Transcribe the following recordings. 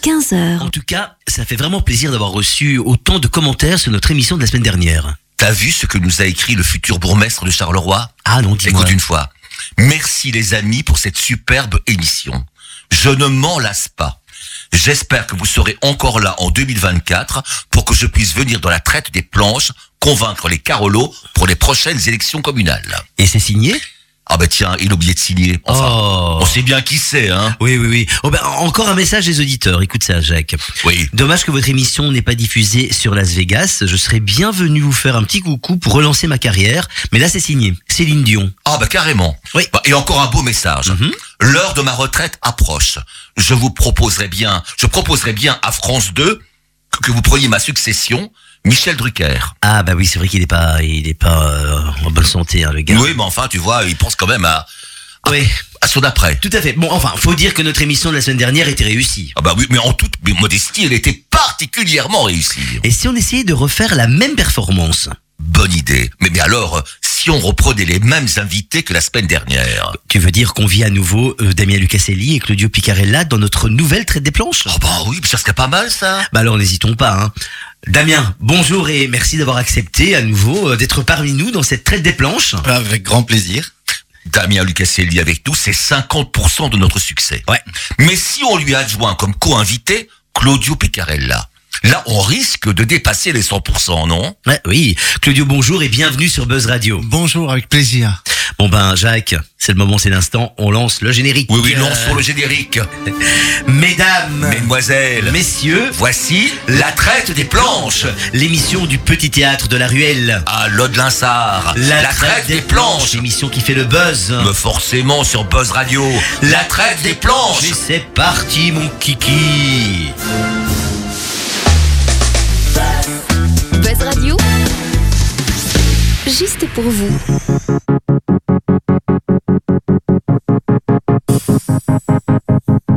15h. En tout cas, ça fait vraiment plaisir d'avoir reçu autant de commentaires sur notre émission de la semaine dernière. T'as vu ce que nous a écrit le futur bourgmestre de Charleroi? Ah non, dis-moi. Écoute une fois. Merci les amis pour cette superbe émission. Je ne m'en lasse pas. J'espère que vous serez encore là en 2024 pour que je puisse venir dans la traite des planches convaincre les Carolos pour les prochaines élections communales. Et c'est signé? Ah bah tiens, il a oublié de signer. Enfin, Oh. on sait bien qui c'est, hein Oui, oui, oui. Oh, ben, encore un message des auditeurs. Écoute ça, Jacques. Oui. Dommage que votre émission n'ait pas diffusé sur Las Vegas. Je serais bien venu vous faire un petit coucou pour relancer ma carrière. Mais là, c'est signé. Céline Dion. Ah bah carrément. Oui. Bah, et encore un beau message. Mhm. L'heure de ma retraite approche. Je vous proposerai bien, je proposerai bien à France 2 que, que vous preniez ma succession, Michel Drucker. Ah bah oui, c'est vrai qu'il est pas, il est pas euh, en bonne santé, hein, le gars. Oui, mais enfin, tu vois, il pense quand même à, Oui, à son après. tout à fait. Bon, enfin, faut dire que notre émission de la semaine dernière était réussie. Ah bah oui, mais en toute modestie, elle était particulièrement réussie. Et si on essayait de refaire la même performance? Bonne idée. Mais, mais alors, si on reprenait les mêmes invités que la semaine dernière Tu veux dire qu'on vit à nouveau euh, Damien Lucaselli et Claudio Picarella dans notre nouvelle traite des planches? Oh bah oui, ça serait pas mal ça. Bah alors n'hésitons pas. Hein. Damien, bonjour et merci d'avoir accepté à nouveau euh, d'être parmi nous dans cette traite des planches. Avec grand plaisir. Damien Lucaselli avec nous, c'est 50% de notre succès. Ouais. Mais si on lui adjoint comme co-invité Claudio Piccarella, là on risque de dépasser les 100%, non? Ouais, oui, Claudio, bonjour et bienvenue sur Buzz Radio. Bonjour, avec plaisir. Bon ben Jacques, c'est le moment, c'est l'instant, on lance le générique. Oui, oui, Euh, lançons le générique. Mesdames, Mesdemoiselles, messieurs, voici la traite des planches. l'émission du petit théâtre de la ruelle. À l'Aude-Linsard, la, traite des planches. l'émission qui fait le buzz. Mais forcément sur Buzz Radio, la traite des planches. Et c'est parti mon kiki. Juste pour vous.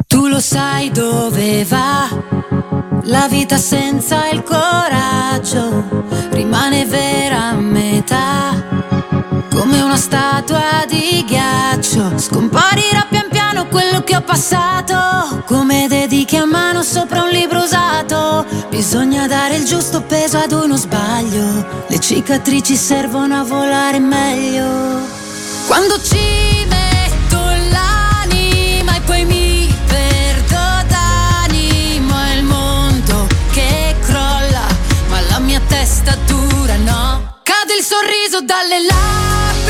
Tu lo sai dove va la vita senza il coraggio, rimane vera a metà, come una statua di ghiaccio. Scomparirà pian piano quello che ho passato, come dedichi a mano sopra un libro. Bisogna dare il giusto peso ad uno sbaglio, le cicatrici servono a volare meglio. Quando ci metto l'anima e poi mi perdo d'animo è il mondo che crolla, ma la mia testa dura no. Cade il sorriso dalle labbra,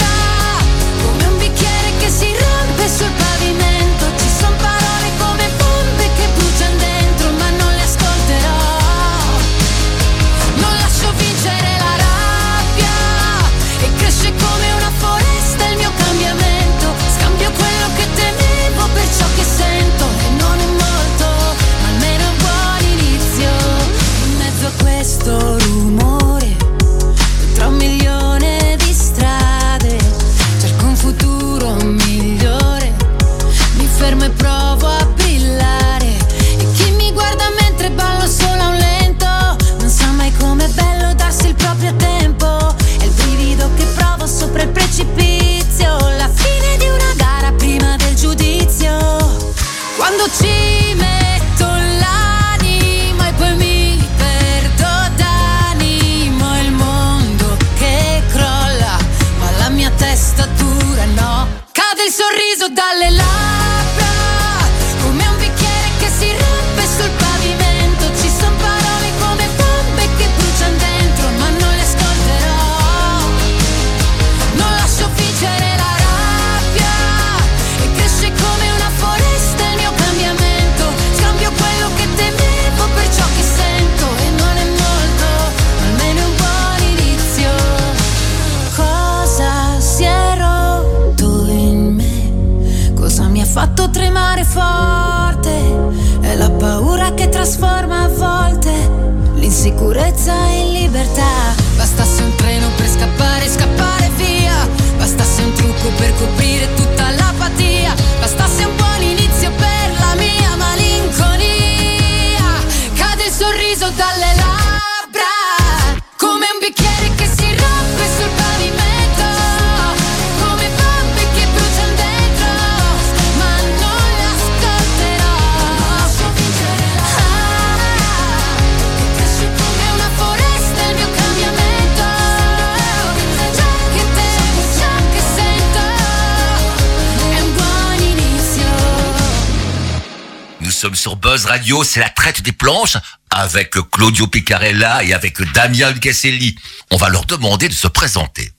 Radio, c'est la traite des planches avec Claudio Picarella et avec Damien Lucasselli. On va leur demander de se présenter.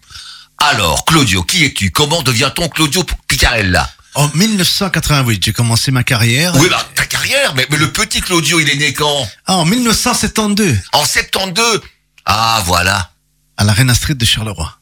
Alors, Claudio, qui es-tu? Comment devient-on Claudio Picarella En 1988, j'ai commencé ma carrière. Oui, bah, ta carrière, mais, mais le petit Claudio, il est né quand? Ah, en 1972, En 72 Ah, voilà. à la Reina Street de Charleroi.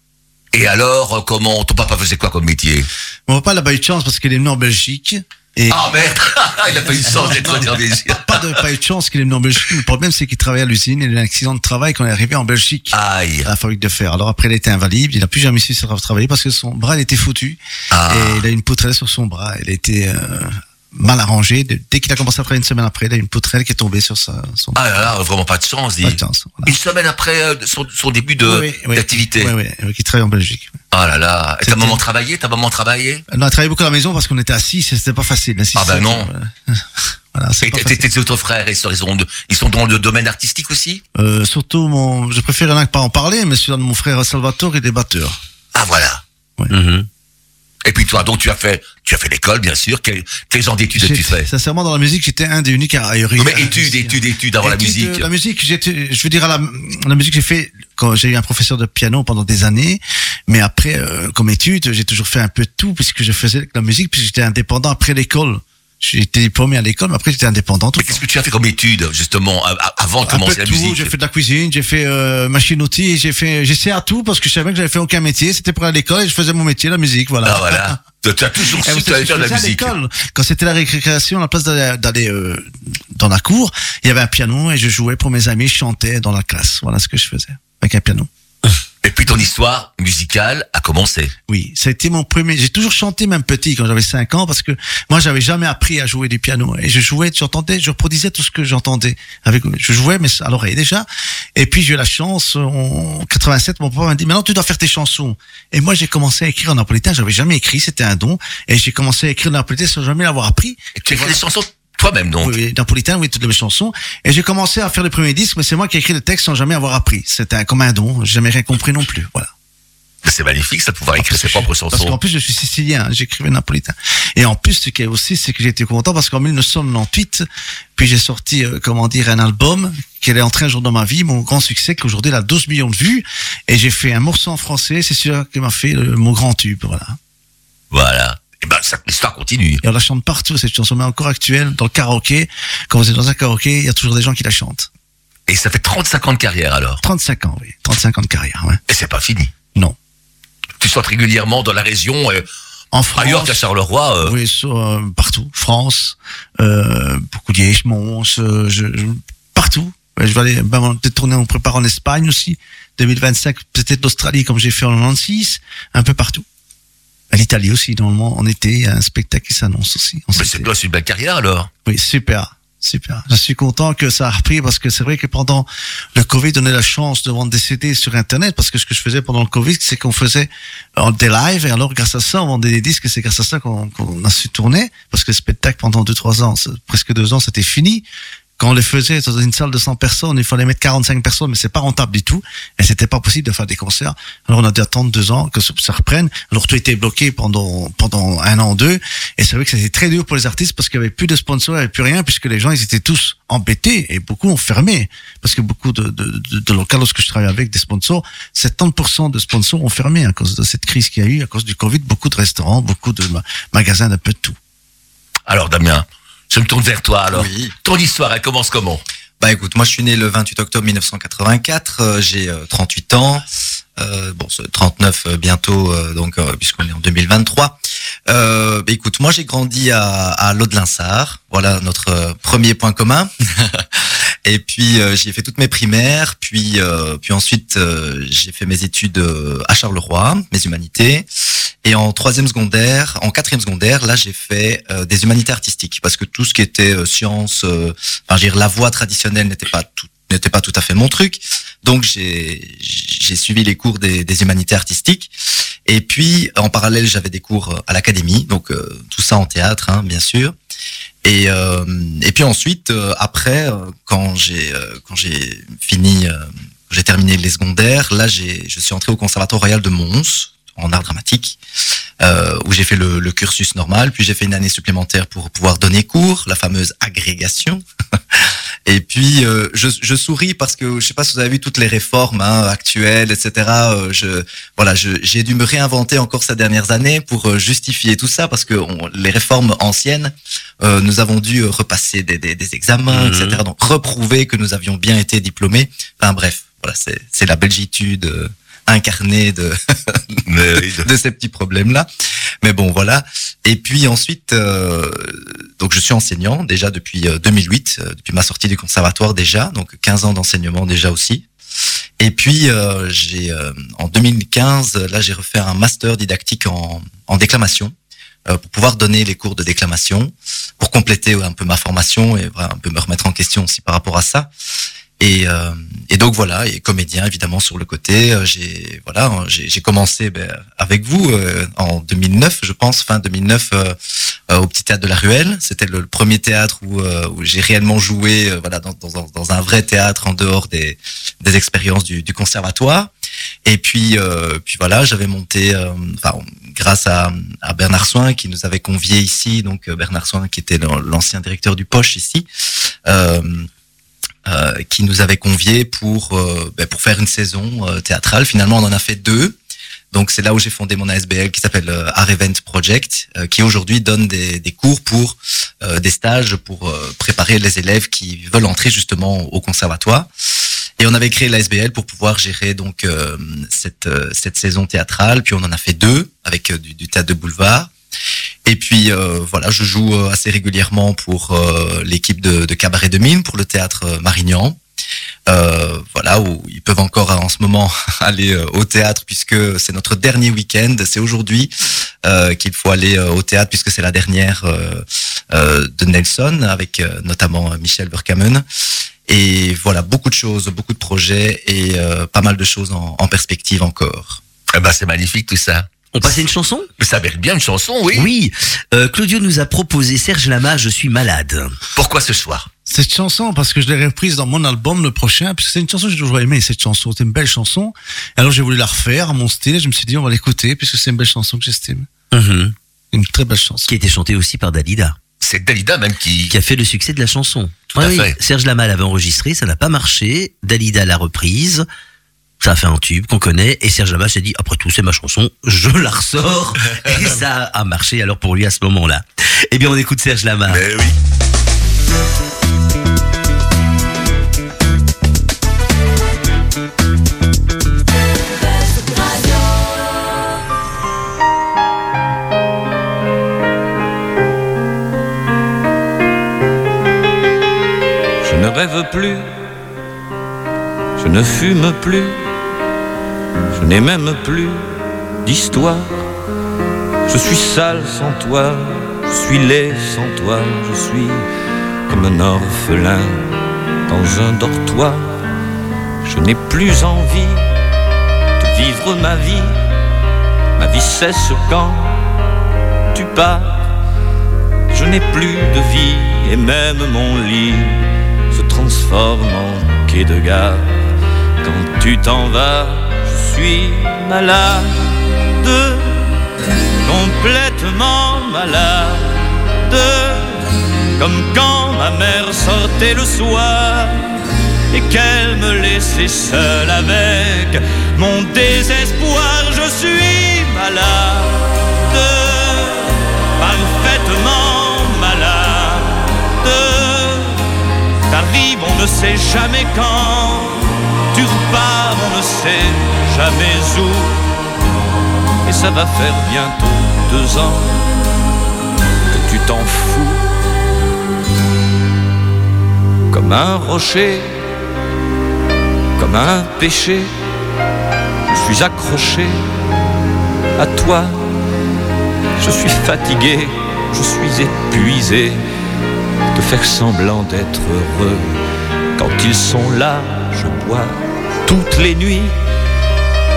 Et alors, euh, comment Ton papa faisait quoi comme métier? Mon papa n'a pas eu de chance parce qu'il est venu en Belgique. Et Ah merde Il a pas eu de chance d'être venu en Belgique. pas, de, pas eu de chance qu'il est venu en Belgique. Le problème, c'est qu'il travaillait à l'usine. Il a eu un accident de travail quand il est arrivé en Belgique. Aïe à la fabrique de fer. Alors après, il était invalide. Il n'a plus jamais su se travailler parce que son bras, il était foutu. Ah. Et il a une poutrelle sur son bras. Il était euh, mal arrangé. Dès qu'il a commencé à travailler une semaine après, il a une poutrelle qui est tombée sur sa, son. Ah là là, vraiment pas de chance. Pas de chance, voilà. Une semaine après euh, son, son début de Oui, oui, d'activité. Oui, oui, oui, qui travaille en Belgique. Ah là là. Et ta maman travaillait Ta maman travaillait On a travaillé beaucoup à la maison parce qu'on était assis, et c'était pas facile. assis, Ah ben non. Voilà, Et tes autres frères, ils sont, ils sont ils sont dans le domaine artistique aussi? Euh, surtout, mon, je préfère rien que pas en parler, mais celui de mon frère Salvatore, il est batteur. Ah voilà. Mhm. Et puis toi, donc tu as fait, tu as fait l'école, bien sûr. Quel, quel genre d'études J'ai- as-tu fait? Sincèrement, dans la musique, j'étais un des uniques à, à Non, mais études, études, études avant la Études, musique. euh, La musique, j'étais, je veux dire, à la, la musique, j'ai fait, quand j'ai eu un professeur de piano pendant des années, mais après, euh, comme étude, j'ai toujours fait un peu de tout, puisque je faisais la musique, puisque j'étais indépendant après l'école. J'étais diplômé à l'école, mais après, j'étais indépendant tout Mais qu'est-ce que tu as fait comme études, justement, avant de Un peu commencer de la tout, musique? J'ai fait de la cuisine, j'ai fait euh, machine-outil, j'ai fait, j'essayais à tout parce que je savais que j'avais fait aucun métier. C'était pour aller à l'école et je faisais mon métier, la musique, voilà. Ah voilà. Tu as toujours Et su que tu allais savez, faire de la à musique. l'école? Quand c'était la récréation, à la place d'aller d'aller, euh, dans la cour, il y avait un piano et je jouais pour mes amis, je chantais dans la classe. Voilà ce que je faisais avec un piano. Et puis ton histoire musicale a commencé. Oui, ça a été mon premier. J'ai toujours chanté même petit quand j'avais 5 ans parce que moi j'avais jamais appris à jouer du piano et je jouais, j'entendais, je reproduisais tout ce que j'entendais avec. Je jouais mais à l'oreille déjà. Et puis j'ai eu la chance en 87, mon papa m'a dit maintenant tu dois faire tes chansons. Et moi j'ai commencé à écrire en napolitain. J'avais jamais écrit, c'était un don et j'ai commencé à écrire en napolitain sans jamais l'avoir appris. Et tu as écrit des chansons toi-même, donc. Oui, oui, napolitain, oui, toutes mes chansons. Et j'ai commencé à faire les premiers disques, mais c'est moi qui ai écrit le texte sans jamais avoir appris. C'était comme un don. J'ai jamais rien compris non plus. Voilà. C'est magnifique, ça, de pouvoir écrire ses propres Parce chansons. qu'en plus, je suis sicilien, hein, j'écrivais napolitain. Et en plus, ce qui est aussi, c'est que j'étais content parce qu'en 1998, puis j'ai sorti, euh, comment dire, un album qui est entré un jour dans ma vie, mon grand succès, qu'aujourd'hui il a 12 millions de vues. Et j'ai fait un morceau en français, c'est celui qui m'a fait le- mon grand tube, voilà. Voilà. Et ben, ça, l'histoire continue. Et on la chante partout, cette chanson, mais encore actuelle, dans le karaoké. Quand vous êtes dans un karaoké, il y a toujours des gens qui la chantent. Et ça fait 35 ans de carrière, alors. 35 ans, oui. 35 ans de carrière, ouais. Et c'est pas fini. Non. Tu chantes régulièrement dans la région, euh, En France. ailleurs qu'à Charleroi. euh, Oui, sur, euh, partout. France, euh, beaucoup Liège, Mons, euh, je, je- partout. Je vais aller ben, peut-être tourner, on prépare en Espagne aussi. 2025, peut-être l'Australie comme j'ai fait en 96, un peu partout. À l'Italie aussi, normalement, en été, il y a un spectacle qui s'annonce aussi. mais c'est toi, c'est une belle carrière, alors. Oui, super. Super. Je suis content que ça a repris parce que c'est vrai que pendant le Covid, on a la chance de vendre des CD sur Internet parce que ce que je faisais pendant le Covid, c'est qu'on faisait euh, des lives et alors grâce à ça, on vendait des disques et c'est grâce à ça qu'on a su tourner parce que le spectacle pendant deux, trois ans, presque deux ans, c'était fini. Quand on les faisait dans une salle de 100 personnes, il fallait mettre 45 personnes, mais c'est pas rentable du tout. Et c'était pas possible de faire des concerts. Alors on a dû attendre deux ans que ça reprenne. Alors tout était bloqué pendant, pendant un an, deux. Et c'est vrai que c'était très dur pour les artistes parce qu'il y avait plus de sponsors, il n'y avait plus rien, puisque les gens, ils étaient tous embêtés et beaucoup ont fermé. Parce que beaucoup de, de, de, de locales, lorsque je travaille avec des sponsors, 70% de sponsors ont fermé à cause de cette crise qu'il y a eu, à cause du Covid. Beaucoup de restaurants, beaucoup de ma- magasins, un peu de tout. Alors, Damien, je me tourne vers toi, alors. Oui. Ton histoire, elle commence comment? Bah écoute, moi je suis né le 28 octobre 1984, euh, j'ai euh, 38 ans, euh, bon c'est 39 euh, bientôt euh, donc euh, puisqu'on est en 2023. Euh, bah, écoute, moi j'ai grandi à, à voilà notre euh, premier point commun. Et puis euh, j'y ai fait toutes mes primaires, puis euh, puis ensuite euh, j'ai fait mes études euh, à Charleroi, mes humanités. Et en troisième secondaire, en quatrième secondaire, là j'ai fait euh, des humanités artistiques parce que tout ce qui était euh, sciences, enfin, dire, la voie traditionnelle n'était pas tout n'était pas tout à fait mon truc. Donc j'ai j'ai suivi les cours des, des humanités artistiques. Et puis en parallèle, j'avais des cours à l'académie, donc tout ça en théâtre, hein, bien sûr. Et euh, et puis ensuite, euh, après, euh, quand j'ai quand j'ai fini, j'ai terminé les secondaires, là j'ai je suis entré au Conservatoire royal de Mons en art dramatique, euh, où j'ai fait le, le cursus normal, puis j'ai fait une année supplémentaire pour pouvoir donner cours, la fameuse agrégation. Et puis euh, je, je souris parce que je sais pas si vous avez vu toutes les réformes hein, actuelles, etc. Euh, je voilà, j'ai dû me réinventer encore ces dernières années pour justifier tout ça parce que on- les réformes anciennes, euh, nous avons dû repasser des, des, des examens, etc. Donc reprouver que nous avions bien été diplômés. Enfin bref, voilà, c'est la belgitude euh, incarnée de Mais oui, de ces petits problèmes-là. Mais bon, voilà. Et puis ensuite, euh, donc je suis enseignant déjà depuis euh, 2008, euh, depuis ma sortie du conservatoire déjà, donc 15 ans d'enseignement déjà aussi. Et puis euh, j'ai euh, en 2015, là j'ai refait un master didactique en, en déclamation euh, pour pouvoir donner les cours de déclamation, pour compléter un peu ma formation et un peu me remettre en question aussi par rapport à ça. Et, euh, et donc voilà, et comédien évidemment sur le côté. euh, J'ai voilà, hein, j'ai commencé ben, avec vous euh, en 2009, je pense, fin 2009, euh, euh, au petit théâtre de la Ruelle. C'était le, premier théâtre où, euh, où j'ai réellement joué, voilà, dans, dans, dans un vrai théâtre en dehors des, des expériences du, du conservatoire. Et puis, euh, puis voilà, j'avais monté, euh, enfin, grâce à, à Bernard Soin qui nous avait conviés ici, donc Bernard Soin qui était l'an- l'ancien directeur du Poche ici. Euh, euh, qui nous avait conviés pour euh, ben, pour faire une saison euh, théâtrale. Finalement, on en a fait deux. Donc c'est là où j'ai fondé mon ASBL qui s'appelle euh, Art Event Project, euh, qui aujourd'hui donne des, des cours pour des stages pour préparer les élèves qui veulent entrer justement au conservatoire. Et on avait créé l'ASBL pour pouvoir gérer donc cette cette saison théâtrale. Puis on en a fait deux avec du, du théâtre de boulevard. Et puis euh, voilà, je joue euh, assez régulièrement pour euh, l'équipe de, de Cabaret de Mine, pour le théâtre euh, Marignan. Euh, voilà, où ils peuvent encore en ce moment aller euh, au théâtre puisque c'est notre dernier week-end. C'est aujourd'hui euh, qu'il faut aller euh, au théâtre puisque c'est la dernière euh, euh, de Nelson avec euh, notamment euh, Michel Verkamen. Et voilà, beaucoup de choses, beaucoup de projets et euh, pas mal de choses en, en perspective encore. Eh ben, c'est magnifique tout ça. On passait une chanson? Ça mérite bien une chanson, oui. Oui. Euh, Claudio nous a proposé Serge Lama, Je suis malade. Pourquoi ce soir? Cette chanson, parce que je l'ai reprise dans mon album le prochain, parce que c'est une chanson que j'ai toujours aimé, cette chanson. C'est une belle chanson. Alors j'ai voulu la refaire à mon style et je me suis dit, on va l'écouter, puisque c'est une belle chanson que j'estime. Mhm. Une très belle chanson. Qui a été chantée aussi par Dalida, C'est Dalida même qui... qui a fait le succès de la chanson. Tout à oui. fait. Serge Lama l'avait enregistré, ça n'a pas marché. Dalida l'a reprise. Ça a fait un tube qu'on connaît et Serge Lama s'est dit après tout c'est ma chanson, je la ressors et ça a marché alors pour lui à ce moment-là. Eh bien on écoute Serge Lama. Mais oui. Je ne rêve plus, je ne fume plus, je n'ai même plus d'histoire. Je suis sale sans toi, je suis laid sans toi, je suis comme un orphelin dans un dortoir. Je n'ai plus envie de vivre ma vie, ma vie cesse quand tu pars. Je n'ai plus de vie et même mon lit se transforme en quai de gare. Quand tu t'en vas, suis malade, complètement malade, comme quand ma mère sortait le soir et qu'elle me laissait seule avec mon désespoir. Je suis malade, parfaitement malade. T'arrives, on ne sait jamais quand. On ne sait jamais où. Et ça va faire bientôt deux ans que tu t'en fous. Comme un rocher, comme un péché, je suis accroché à toi. Je suis fatigué, je suis épuisé de faire semblant d'être heureux. Quand ils sont là, je bois toutes les nuits,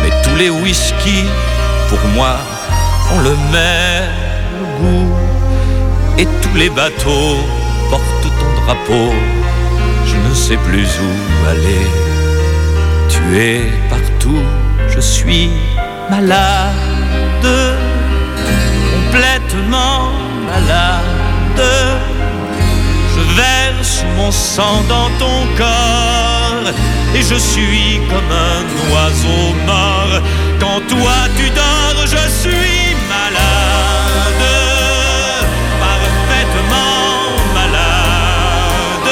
mais tous les whisky, pour moi, ont le même goût. Et tous les bateaux portent ton drapeau, je ne sais plus où aller. Tu es partout, je suis malade complètement malade. Je verse mon sang dans ton corps et je suis comme un oiseau mort. Quand toi tu dors, je suis malade, parfaitement malade.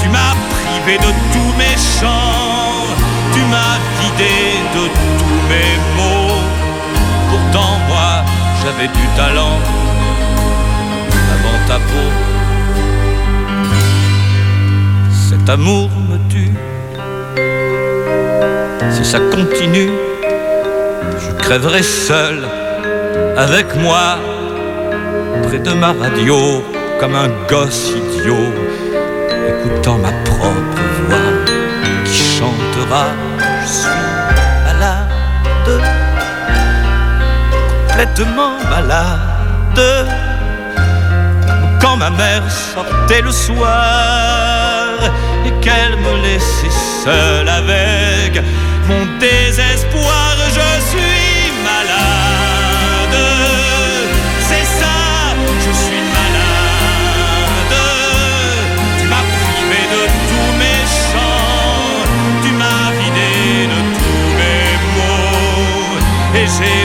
Tu m'as privé de tous mes chants, tu m'as vidé de tous mes mots. Pourtant moi, j'avais du talent avant ta peau. Cet amour Si ça continue, je crèverai seul avec moi près de ma radio comme un gosse idiot, écoutant ma propre voix qui chantera Je suis malade, complètement malade. Quand ma mère sortait le soir qu'elle me laissait seul avec mon désespoir, je suis malade. C'est ça, je suis malade. Tu m'as privé de tous mes chants, tu m'as vidé de tous mes mots, et j'ai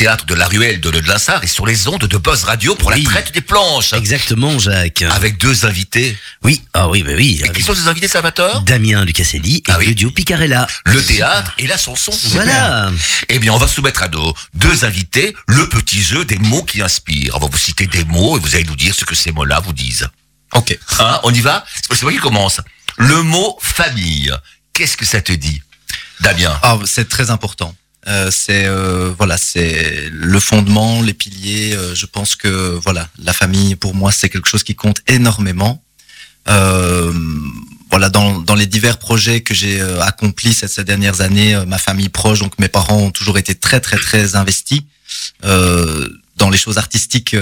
théâtre de la ruelle de Le Linsard est sur les ondes de Buzz Radio pour Oui. la traite des planches. Exactement, Jacques. Avec deux invités. Oui, ah oui, bah oui. Et qui sont ces invités, Salvatore? Damien Lucasselli et Ah oui. Claudio Picarella. Le théâtre et la chanson. Voilà. Eh bien, on va soumettre à nos deux invités le petit jeu des mots qui inspirent. On va vous citer des mots et vous allez nous dire ce que ces mots-là vous disent. Ok. Hein, on y va? C'est moi qui commence. Le mot famille. Qu'est-ce que ça te dit? Damien Ah, c'est très important. Euh, c'est euh, voilà, c'est le fondement, les piliers. euh, je pense que voilà, la famille pour moi c'est quelque chose qui compte énormément. Euh, voilà, dans, dans les divers projets que j'ai euh, accomplis ces, ces dernières années, ma famille proche, donc mes parents ont toujours été très très très investis dans les choses artistiques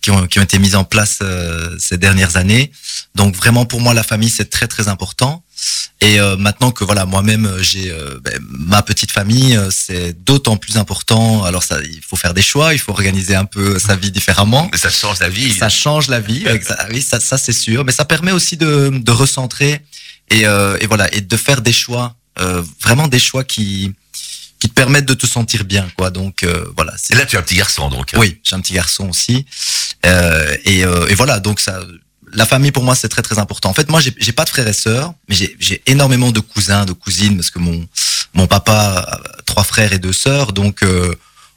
qui, ont, qui ont été mises en place ces dernières années. Donc vraiment pour moi la famille c'est très très important. Et euh, maintenant que voilà moi-même euh, j'ai euh, ben, ma petite famille, euh, c'est d'autant plus important. Alors ça, il faut faire des choix, il faut organiser un peu sa vie différemment. Ça change la vie. Ça change la vie, exa- oui, ça, ça c'est sûr. Mais ça permet aussi de, de recentrer et, euh, et voilà et de faire des choix, euh, vraiment des choix qui qui te permettent de te sentir bien, quoi. Donc euh, voilà. Et là, tu as un petit garçon, donc. oui, j'ai un petit garçon aussi. Euh, et, euh, et voilà, donc ça, la famille pour moi c'est très très important. En fait, moi j'ai pas de frères et sœurs, mais j'ai énormément de cousins, de cousines, parce que mon mon papa a trois frères et deux sœurs, donc euh,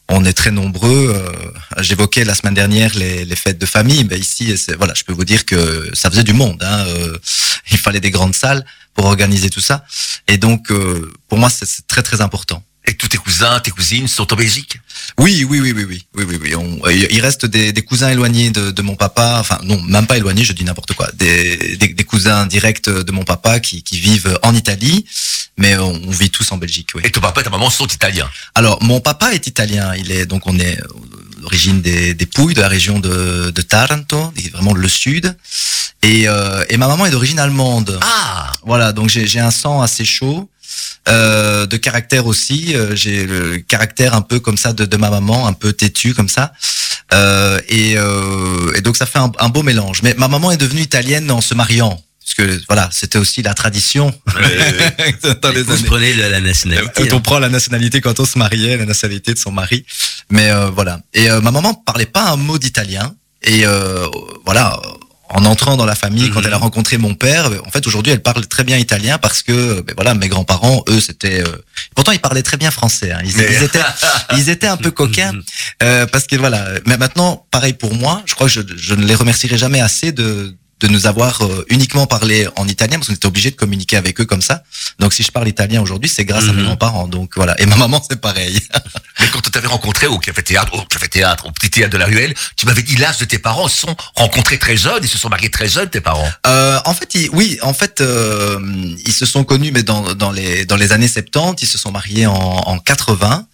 on est très nombreux. Euh, J'évoquais la semaine dernière les, les fêtes de famille, mais ici, voilà, je peux vous dire que ça faisait du monde. Hein, euh, il fallait des grandes salles pour organiser tout ça, et donc euh, pour moi c'est très très important. Et tous tes cousins, tes cousines sont en Belgique? Oui, oui, oui, oui, oui, oui, oui, oui. On- euh, il reste des, des cousins éloignés de, de mon papa, enfin non, même pas éloignés, je dis n'importe quoi. Des, des, des cousins directs de mon papa qui, qui vivent en Italie, mais on, on vit tous en Belgique. Oui. Et ton papa et ta maman sont italiens? Alors, mon papa est italien. Il est donc on est d'origine des, des Pouilles, de la région de, de Taranto, vraiment le sud. Et, euh, et ma maman est d'origine allemande. Ah Voilà, donc j'ai un sang assez chaud, euh, de caractère aussi. euh, j'ai le caractère un peu comme ça de, de ma maman, un peu têtu comme ça. Euh, et, euh, et donc ça fait un, un beau mélange. Mais ma maman est devenue italienne en se mariant. Parce que voilà, c'était aussi la tradition dans les Vous années. prenez la, la nationalité. Quand on prend la nationalité quand on se mariait, la nationalité de son mari. Mais euh, voilà. Et euh, ma maman parlait pas un mot d'italien. Et euh, voilà, en entrant dans la famille, quand Mhm. elle a rencontré mon père, euh, en fait aujourd'hui elle parle très bien italien parce que ben, voilà, mes grands-parents, eux, c'était. euh, Pourtant ils parlaient très bien français. hein. Ils, Mais- ils étaient, ils étaient un peu coquins euh, parce que voilà. Mais maintenant, pareil pour moi, je crois que je, je ne les remercierai jamais assez de de nous avoir euh, uniquement parlé en italien parce qu'on était obligé de communiquer avec eux comme ça. Donc si je parle italien aujourd'hui, c'est grâce à mes Mhm. grands-parents. Donc voilà. Et ma maman, c'est pareil. Mais quand on t'avait rencontré au café théâtre, au café théâtre, au petit théâtre de la ruelle, tu m'avais dit l'âge de tes parents se sont rencontrés très jeunes, ils se sont mariés très jeunes, tes parents. Euh, en fait, ils- oui, en fait, euh, ils se sont connus, mais dans, dans les dans les années 70, ils se sont mariés en, en 80,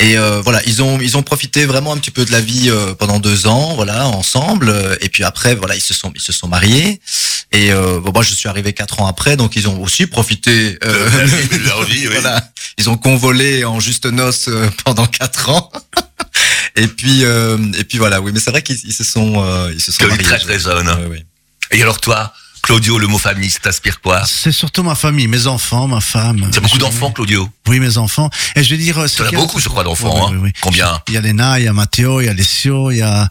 et euh, voilà, ils ont ils ont profité vraiment un petit peu de la vie euh, pendant deux ans, voilà, ensemble, et puis après, voilà, ils se sont ils se sont mariés, et euh, bon, moi je suis arrivé quatre ans après, donc ils ont aussi profité. euh, de leur vie, oui. voilà, ils ont convolé en juste noces euh, pendant quatre ans. Et puis, euh, et puis voilà, oui, mais c'est vrai qu'ils ils se sont, ils se sont Que mariés très. Et alors toi, Claudio, le mot famille, ça t'inspire quoi C'est surtout ma famille, mes enfants, ma femme. Tu as beaucoup d'enfants, Claudio Oui, mes enfants. Et je vais dire. euh, ce Tu en as beaucoup, je crois, d'enfants. Hein. oui, oui. Combien Il y a Léna, il y a Matteo, il y a Alessio, il y a,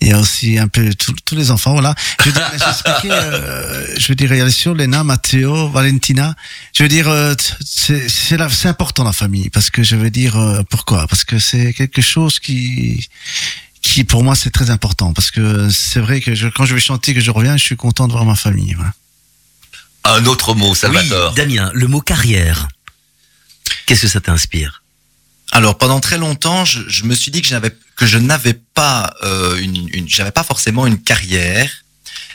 il y a aussi un peu tous les enfants, voilà. Je veux dire, euh, je veux dire, il y a Alessio, Léna, Matteo, Valentina. Je veux dire, euh, c'est important la famille, parce que je veux dire, euh, pourquoi? Parce que c'est quelque chose qui, qui pour moi c'est très important, parce que c'est vrai que je, quand je vais chanter, que je reviens, je suis content de voir ma famille, voilà. Un autre mot, Oui, Salvatore. Damien, le mot carrière. Qu'est-ce que ça t'inspire? Alors pendant très longtemps, je, je me suis dit que je n'avais que je n'avais pas euh, une, une j'avais pas forcément une carrière.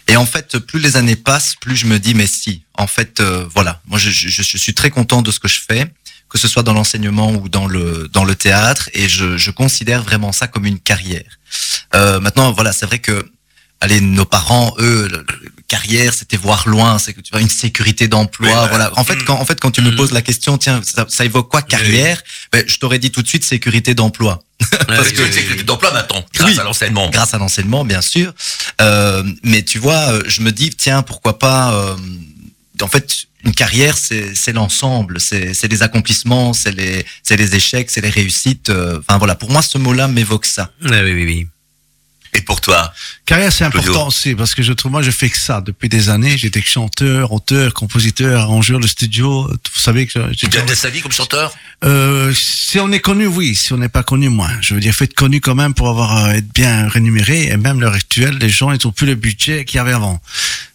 Et en fait, plus les années passent, plus je me dis mais si. En fait, euh, voilà, moi je, je, je suis très content de ce que je fais, que ce soit dans l'enseignement ou dans le dans le théâtre, et je, je considère vraiment ça comme une carrière. Euh, maintenant, voilà, c'est vrai que allez, nos parents, eux, le- le- carrière, c'était voir loin, c'est que tu vois une sécurité d'emploi, Oui, voilà. En fait, quand en fait quand tu me Mm. poses la question, tiens, ça, ça évoque quoi carrière? Ben, je t'aurais dit tout de suite sécurité d'emploi, Parce que- que que d'emploi maintenant, grâce Oui. à l'enseignement. grâce à l'enseignement, bien sûr. Euh, mais tu vois, euh, je me dis, tiens, pourquoi pas. euh, en fait, une carrière, c'est c'est l'ensemble, c'est c'est les accomplissements, c'est les c'est les échecs, c'est les réussites. euh, Enfin voilà, pour moi, ce mot-là m'évoque ça. Oui, oui, oui. oui. Et pour toi Carrière, c'est important aussi parce que je trouve, moi, je fais que ça depuis des années. J'étais chanteur, auteur, compositeur, arrangeur de studio. Vous savez que Tu j'ai gagnes sa vie comme chanteur? Euh, si on est connu, oui. Si on n'est pas connu, moins. Je veux dire, faut être connu quand même pour avoir euh, être bien rémunéré. Et même l'heure actuelle, les gens, ils ont plus le budget qu'il y avait avant.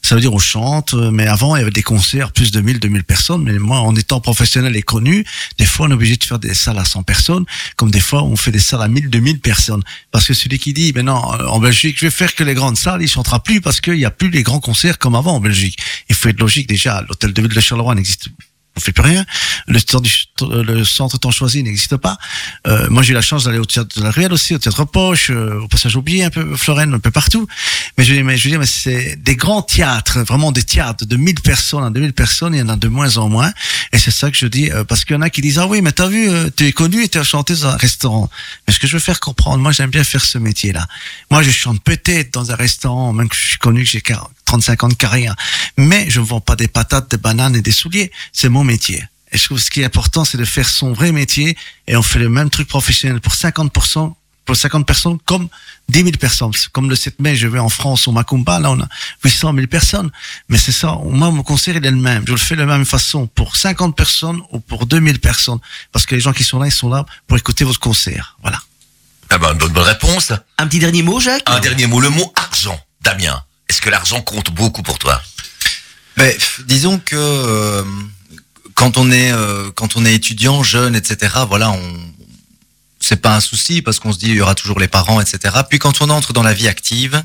Ça veut dire on chante, mais avant il y avait des concerts plus de 1000, 2000 personnes. Mais moi, en étant professionnel et connu, des fois on est obligé de faire des salles à 100 personnes, comme des fois on fait des salles à 1000, 2000 personnes. Parce que celui qui dit, ben non, euh, en Belgique, je vais faire que les grandes salles, il chantera plus parce qu'il n'y a plus les grands concerts comme avant en Belgique. Il faut être logique déjà. L'hôtel de ville de Charleroi n'existe on fait plus rien. Le, centre temps choisi n'existe pas. Euh, moi, j'ai eu la chance d'aller au théâtre de la Ruelle aussi, au théâtre Poche, euh, au passage oublié un peu, Florène, un peu partout. Mais je, dire, mais je dire, mais c'est des grands théâtres, vraiment des théâtres de 1000 personnes à 2000 personnes, il y en a de moins en moins. Et c'est ça que je dis, euh, parce qu'il y en a qui disent, ah oui, mais t'as vu, tu es connu et tu as chanté dans un restaurant. Mais ce que je veux faire comprendre, moi, j'aime bien faire ce métier-là. Moi, je chante peut-être dans un restaurant, même que je suis connu, que j'ai 40 35 ans de carrière. Mais je ne vends pas des patates, des bananes et des souliers. C'est mon métier. Et je trouve ce qui est important, c'est de faire son vrai métier. Et on fait le même truc professionnel pour 50%, pour 50 personnes comme 10 000 personnes. Comme le 7 mai, je vais en France au Macumba, là, on a 800 000 personnes. Mais c'est ça. Moi, mon concert, il est le même. Je le fais de la même façon pour 50 personnes ou pour 2000 personnes. Parce que les gens qui sont là, ils sont là pour écouter votre concert. Voilà. Ah ben, bonne, bonne réponse. Un petit dernier mot, Jacques? Un dernier mot, le mot argent. Damien, est-ce que l'argent compte beaucoup pour toi? Mais pff, disons que euh, quand on est euh, quand on est étudiant, jeune, etc. Voilà, on c'est pas un souci parce qu'on se dit il y aura toujours les parents, etc. Puis quand on entre dans la vie active,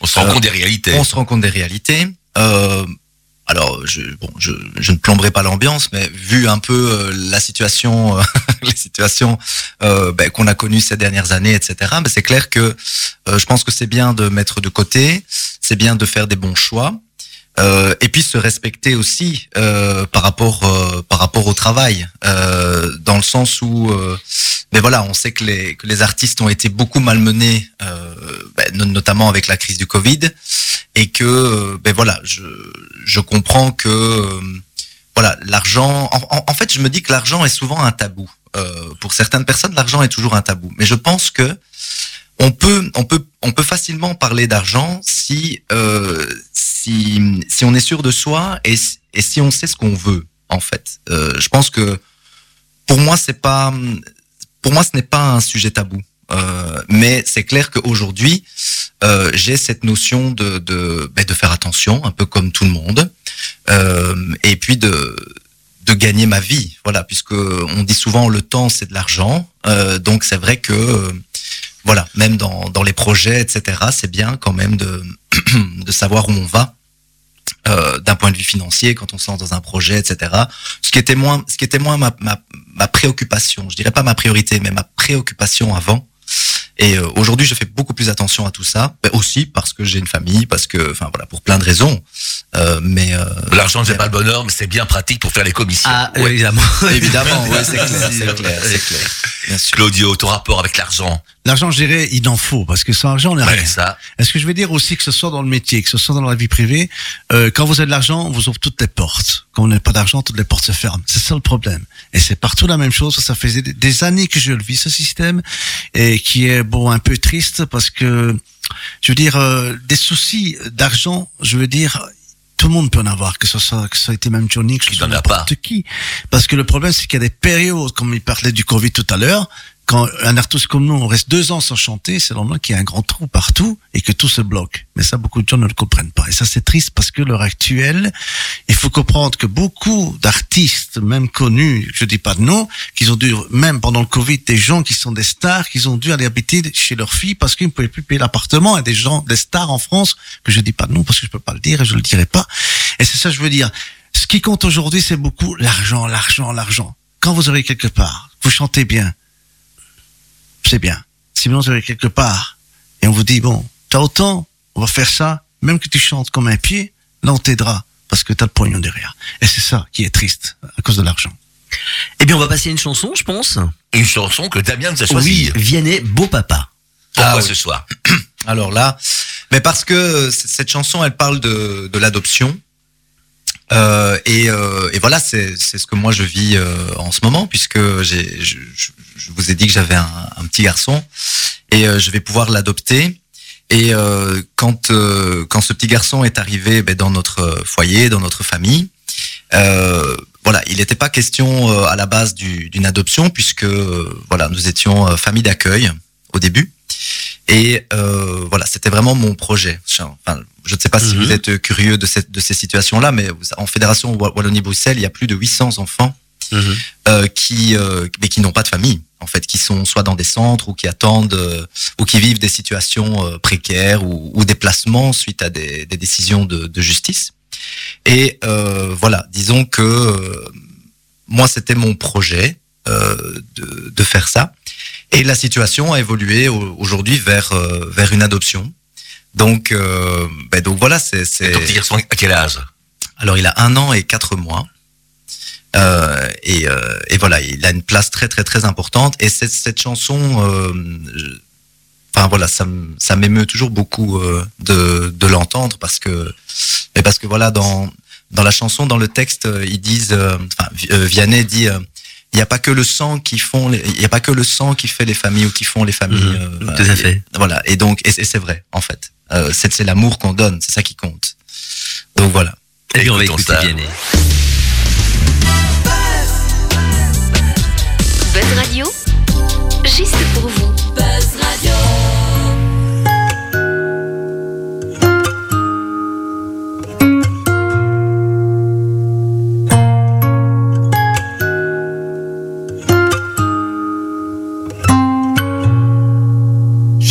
On se rend Euh, compte des réalités. on se rend compte des réalités. Euh, alors, je, bon, je, je ne plomberai pas l'ambiance, mais vu un peu euh, la situation, euh, les situations euh, ben, qu'on a connues ces dernières années, etc. Ben, c'est clair que euh, je pense que c'est bien de mettre de côté, c'est bien de faire des bons choix. Euh, et puis se respecter aussi euh, par rapport euh, par rapport au travail euh, dans le sens où euh, mais voilà on sait que les que les artistes ont été beaucoup malmenés euh, ben, no- notamment avec la crise du Covid et que ben voilà je je comprends que voilà l'argent en, en- fait je me dis que l'argent est souvent un tabou pour certaines personnes l'argent est toujours un tabou mais je pense que on peut on peut on peut facilement parler d'argent si euh, si si on est sûr de soi et et si on sait ce qu'on veut en fait euh, je pense que pour moi c'est pas pour moi ce n'est pas un sujet tabou Euh, mais c'est clair qu'aujourd'hui, euh, j'ai cette notion de de, ben, de faire attention, un peu comme tout le monde, euh, et puis de de gagner ma vie. Voilà, puisque on dit souvent le temps c'est de l'argent. Euh, donc c'est vrai que voilà, même dans dans les projets, etc. C'est bien quand même de de savoir où on va. euh, d'un point de vue financier quand on se lance dans un projet etc ce qui était moins ce qui était moins ma, ma, ma préoccupation je dirais pas ma priorité mais ma préoccupation avant et euh, aujourd'hui je fais beaucoup plus attention à tout ça mais aussi parce que j'ai une famille parce que enfin voilà pour plein de raisons euh, mais euh, L'argent ne fait pas le bonheur, mais c'est bien pratique pour faire les commissions. Ah, Ouais. évidemment. évidemment ouais, c'est clair c'est clair c'est clair bien sûr Claudio, ton rapport avec l'argent? L'argent, je dirais, il en faut, parce que sans argent, on n'est Ouais, rien. ça. Est-ce que je vais dire aussi que ce soit dans le métier, que ce soit dans la vie privée, euh, quand vous avez de l'argent, on vous ouvre toutes les portes. Quand on n'a pas d'argent, toutes les portes se ferment. C'est ça le problème. Et c'est partout la même chose. Ça faisait des- années que je le vis, ce système, et qui est bon un peu triste parce que, je veux dire, euh, des soucis d'argent, je veux dire, tout le monde peut en avoir, que ce soit, que ça a été même Johnny, que ce Qui soit n'importe qui. Parce que le problème, c'est qu'il y a des périodes, comme il parlait du Covid tout à l'heure, quand un artiste comme nous, on reste deux ans sans chanter, c'est normal qu'il y ait un grand trou partout et que tout se bloque. Mais ça, beaucoup de gens ne le comprennent pas. Et ça, c'est triste parce que l'heure actuelle, il faut comprendre que beaucoup d'artistes, même connus, je dis pas de nom, qu'ils ont dû, même pendant le Covid, des gens qui sont des stars, qu'ils ont dû aller habiter chez leur fille parce qu'ils ne pouvaient plus payer l'appartement et des gens, des stars en France, que je dis pas de nom parce que je peux pas le dire et je le dirai pas. Et c'est ça, je veux dire. Ce qui compte aujourd'hui, c'est beaucoup l'argent, l'argent, l'argent. Quand vous aurez quelque part, vous chantez bien, c'est bien. Sinon, vous allez quelque part et on vous dit, bon, t'as autant, on va faire ça, même que tu chantes comme un pied, là, on t'aidera parce que t'as le pognon derrière. Et c'est ça qui est triste à cause de l'argent. Eh bien, on va passer à une chanson, je pense. Une chanson que Damien nous a choisie. Oui, Vianney, beau papa. Pourquoi Ah oui. ce soir Alors là, mais parce que cette chanson, elle parle de, de l'adoption. Euh, et, euh, et voilà, c'est ce que moi je vis euh, en ce moment, puisque je, je- vous ai dit que j'avais un, petit garçon et euh, je vais pouvoir l'adopter. Et euh, quand euh, quand ce petit garçon est arrivé ben, dans notre foyer, dans notre famille, voilà, il n'était pas question à la base du- d'une adoption, puisque voilà, nous étions famille d'accueil au début. Et euh, voilà, c'était vraiment mon projet. Enfin, je ne sais pas si Mhm. vous êtes curieux de, cette, de ces situations-là, mais en Fédération Wa- Wallonie-Bruxelles, il y a plus de 800 enfants euh, qui, euh, mais qui n'ont pas de famille, en fait, qui sont soit dans des centres ou qui attendent euh, ou qui vivent des situations euh, précaires ou, ou des placements suite à des, des décisions de, de justice. Et euh, voilà, disons que euh, moi, c'était mon projet euh, de, de faire ça. Et la situation a évolué au- aujourd'hui vers euh, vers une adoption. Donc euh, ben donc voilà, c'est Ton petit garçon, à quel âge? Alors il a un an et quatre mois. Euh, et, euh, et voilà, il a une place très très très importante. Et cette, cette chanson, euh, enfin voilà, ça, ça m'émeut toujours beaucoup euh, de, de l'entendre parce que, mais parce que voilà, dans dans la chanson, dans le texte, ils disent, enfin Vi- Vianney dit. Il n'y a pas que le sang qui font, les- il n'y a pas que le sang qui fait les familles ou qui font les familles. Mhm, euh, tout à fait. Voilà. Et donc, et, et c'est vrai, en fait. Euh, c'est c'est l'amour qu'on donne, c'est ça qui compte. Donc voilà. Eh bien, on va écouter. Buzz Radio, juste pour vous. Buzz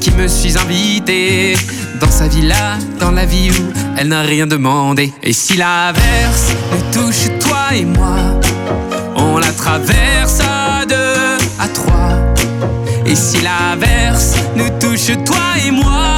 qui me suis invité dans sa villa, dans la vie où elle n'a rien demandé. Et si l'averse nous touche toi et moi, on la traverse à deux, à trois. Et si l'averse nous touche toi et moi,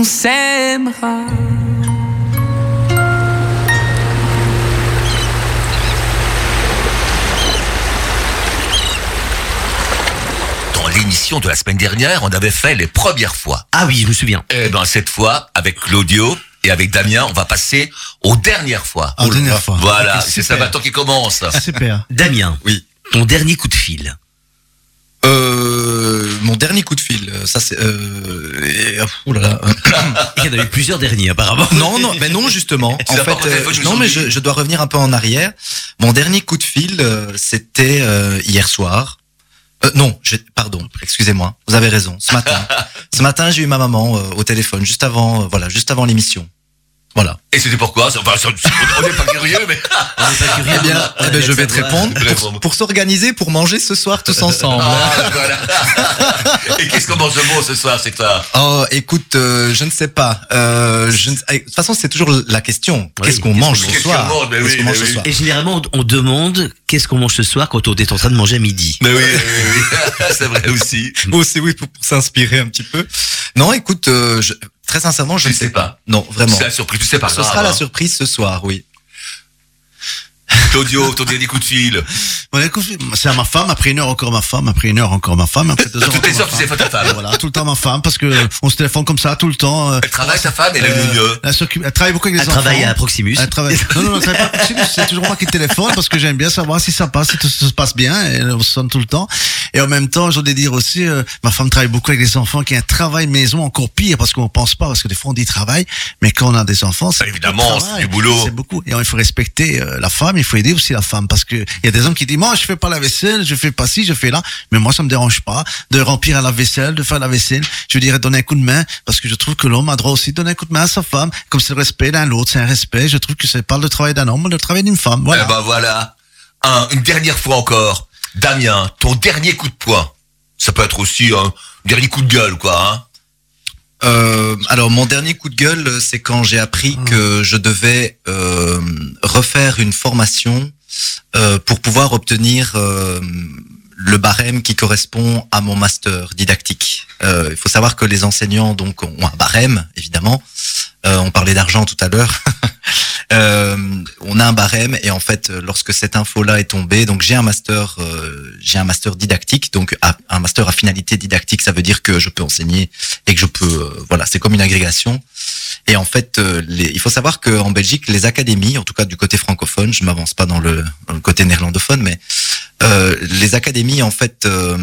on s'aimera. Dans l'émission de la semaine dernière, on avait fait les premières fois. Ah oui, je me souviens. Eh ben cette fois, avec Claudio et avec Damien, on va passer aux dernières fois. Ah, dernière fois. Voilà, c'est ça maintenant qui commence. Super. Damien. Oui. Ton dernier coup de fil. Euh, mon dernier coup de fil, euh, ça c'est. Euh, oh là là. Il y en a eu plusieurs derniers apparemment. non, non, mais non justement. En fait, téléphone, euh, je non, mais je, je dois revenir un peu en arrière. Mon dernier coup de fil, euh, c'était euh, hier soir. Euh, non, je- pardon, excusez-moi. Vous avez raison. Ce matin, ce matin, j'ai eu ma maman euh, au téléphone juste avant, euh, voilà, juste avant l'émission. Voilà. Et c'était pourquoi enfin, On n'est pas curieux, mais On n'est pas curieux. Eh bien, eh ben, je vais te répondre pour, pour s'organiser pour manger ce soir tous ensemble. Ah, voilà. Et qu'est-ce qu'on mange de bon ce soir, c'est toi Oh, écoute, euh, je ne sais pas. Euh, je ne- eh, De toute façon, c'est toujours la question. Oui, Qu'est-ce qu'on mange ce soir oui, mange mais ce soir Et généralement, on demande qu'est-ce qu'on mange ce soir quand on est en train de manger à midi. Mais oui, oui, oui. c'est vrai aussi. Oh, c'est oui pour, pour s'inspirer un petit peu. Non, écoute, euh, je- très sincèrement, je Tu ne sais sais pas. pas. Non, vraiment. C'est la surprise, tu sais pas Ce sera la hein. surprise ce soir, oui. Claudio, ton dernier coup de fil. Bon, écoute, c'est à ma femme, après une heure encore ma femme, après une heure encore ma femme, après deux heures Toutes les heures, tu sais ta femme. Voilà, tout le temps ma femme, parce que on se téléphone comme ça tout le temps. euh, Elle travaille, ta femme, elle est euh, mieux. elle, elle travaille beaucoup avec les Elle enfants. travaille à Proximus. Elle travaille. Non, non, non, travaille pas Proximus, c'est toujours moi qui téléphone parce que j'aime bien savoir si ça passe, si tout se passe bien, et elle sonne tout le temps. Et en même temps, je voudrais dire aussi, euh, ma femme travaille beaucoup avec les enfants, qui a un travail maison encore pire parce qu'on pense pas, parce que des fois on dit travail, mais quand on a des enfants, c'est Évidemment, c'est travail. du boulot. C'est beaucoup. Et il faut respecter la femme, il faut aider aussi la femme parce que il y a des hommes qui disent, moi, je fais pas la vaisselle, je fais pas ci, je fais là, mais moi, ça me dérange pas de remplir la vaisselle, de faire la vaisselle. Je dirais donner un coup de main parce que je trouve que l'homme a droit aussi de donner un coup de main à sa femme, comme c'est le respect d'un l'autre, c'est un respect. Je trouve que c'est pas le travail d'un homme, mais le travail d'une femme. Voilà. Eh ben voilà. Un, une dernière fois encore. Damien, ton dernier coup de poing. Ça peut être aussi un dernier coup de gueule, quoi. Hein. Euh, alors mon dernier coup de gueule, c'est quand j'ai appris que je devais euh, refaire une formation euh, pour pouvoir obtenir euh, le barème qui correspond à mon master didactique. Euh, il faut savoir que les enseignants donc ont un barème évidemment. Euh, on parlait d'argent tout à l'heure. Euh, on a un barème et en fait, lorsque cette info-là est tombée, donc j'ai un master, euh, j'ai un master didactique, donc un master à finalité didactique, ça veut dire que je peux enseigner et que je peux, euh, voilà, c'est comme une agrégation. Et en fait, euh, les- il faut savoir qu'en Belgique, les académies, en tout cas du côté francophone, je m'avance pas dans le, dans le côté néerlandophone, mais euh, les académies en fait euh,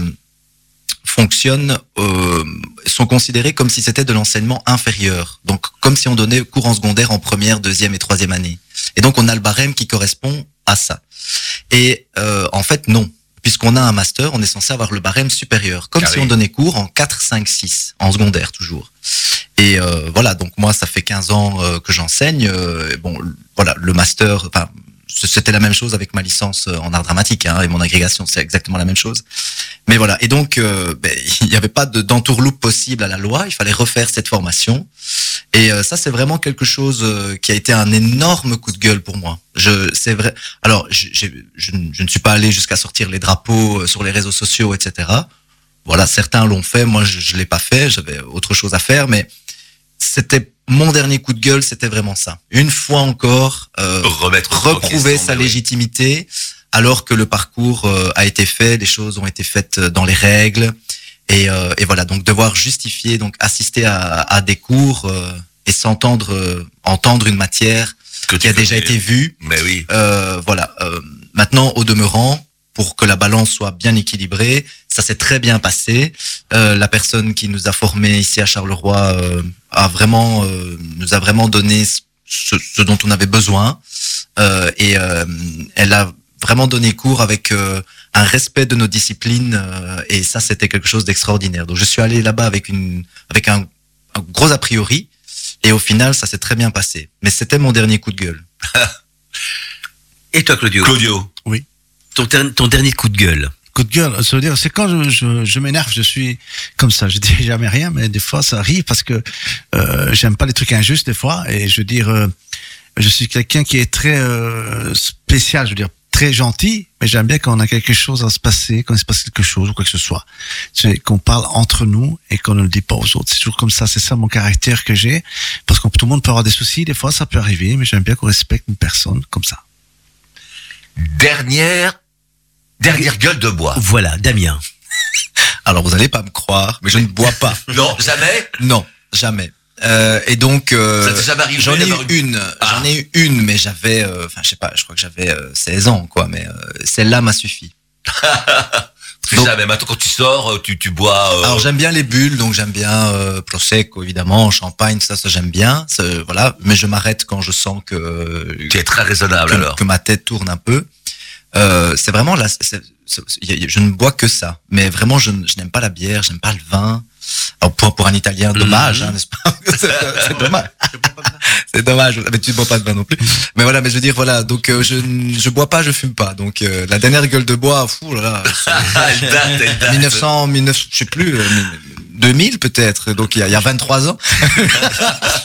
fonctionnent, euh, sont considérées comme si c'était de l'enseignement inférieur, donc comme si on donnait cours en secondaire en première, deuxième et troisième année. Et donc on a le barème qui correspond à ça. Et euh, en fait, non. Puisqu'on a un master, on est censé avoir le barème supérieur, comme Carré. si on donnait cours en 4, 5, 6, en secondaire toujours. Et euh, voilà, donc moi, ça fait 15 ans euh, que j'enseigne. euh, bon, voilà, le master, enfin, c'était la même chose avec ma licence euh, en art dramatique hein, et mon agrégation, c'est exactement la même chose. Mais voilà, et donc, euh, ben, il n'y avait pas de d'entourloupe possible à la loi, il fallait refaire cette formation. Et euh, ça, c'est vraiment quelque chose qui a été un énorme coup de gueule pour moi. Je, c'est vrai. Alors, je, je, ne- je ne suis pas allé jusqu'à sortir les drapeaux sur les réseaux sociaux, etc. Voilà, certains l'ont fait, moi je, je l'ai pas fait, j'avais autre chose à faire, mais c'était mon dernier coup de gueule, c'était vraiment ça. Une fois encore, euh, Remettre reprouver sa légitimité, alors que le parcours euh, a été fait, les choses ont été faites euh, dans les règles, et, euh, et voilà, donc devoir justifier, donc assister à, à des cours euh, et s'entendre, euh, entendre une matière Que qui a déjà été vue, Mais oui. euh, voilà. Euh, maintenant, au demeurant, pour que la balance soit bien équilibrée, ça s'est très bien passé. Euh, la personne qui nous a formés ici à Charleroi euh, a vraiment, euh, nous a vraiment donné ce, ce dont on avait besoin, Euh, et euh, elle a vraiment donné cours avec euh, un respect de nos disciplines, euh, et ça, c'était quelque chose d'extraordinaire. Donc, je suis allé là-bas avec une, avec un, un gros a priori. Et au final, ça s'est très bien passé. Mais c'était mon dernier coup de gueule. Et toi, Claudio? Claudio. ton, ter- ton dernier coup de gueule? Coup de gueule. Ça veut dire, c'est quand je, je, je m'énerve, je suis comme ça. Je dis jamais rien, mais des fois ça arrive parce que euh, j'aime pas les trucs injustes des fois. Et je veux dire, euh, je suis quelqu'un qui est très euh, spécial. Je veux dire très gentil, mais j'aime bien quand on a quelque chose à se passer, quand il se passe quelque chose ou quoi que ce soit. Qu'on parle entre nous et qu'on ne le dit pas aux autres. C'est toujours comme ça. C'est ça mon caractère que j'ai. Parce que tout le monde peut avoir des soucis. Des fois, ça peut arriver, mais j'aime bien qu'on respecte une personne comme ça. Dernière, dernière gueule de bois. Voilà, Damien. Alors vous allez pas me croire, mais je ne bois pas. Non, jamais. non, jamais. Euh, et donc euh, Ça t'est jamais arrivé j'en ai eu une- une, Ah. j'en ai eu une, mais j'avais, euh, enfin je sais pas, je crois que j'avais euh, 16 ans quoi, mais euh, celle-là m'a suffi. Plus Donc- jamais. Maintenant, quand tu sors, euh, tu, tu bois. euh, Alors j'aime bien les bulles, donc j'aime bien euh, prosecco évidemment, champagne, ça, ça j'aime bien, ça, voilà. Mais je m'arrête quand je sens que tu es très raisonnable que, alors. que ma tête tourne un peu. Euh, c'est vraiment là, je ne bois que ça, mais vraiment je, je n'aime pas la bière, j'aime pas le vin. Alors pour, pour un Italien, dommage, hein, n'est-ce pas C'est dommage. C'est dommage, mais tu ne bois pas de vin non plus. Mais voilà, mais je veux dire voilà, donc euh, je je bois pas, je fume pas. Donc euh, la dernière gueule de bois, fou là, là, Elle date, elle date. 1900, 1900, je sais plus, euh, 2000 peut-être. Donc il y, a, il y a 23 ans.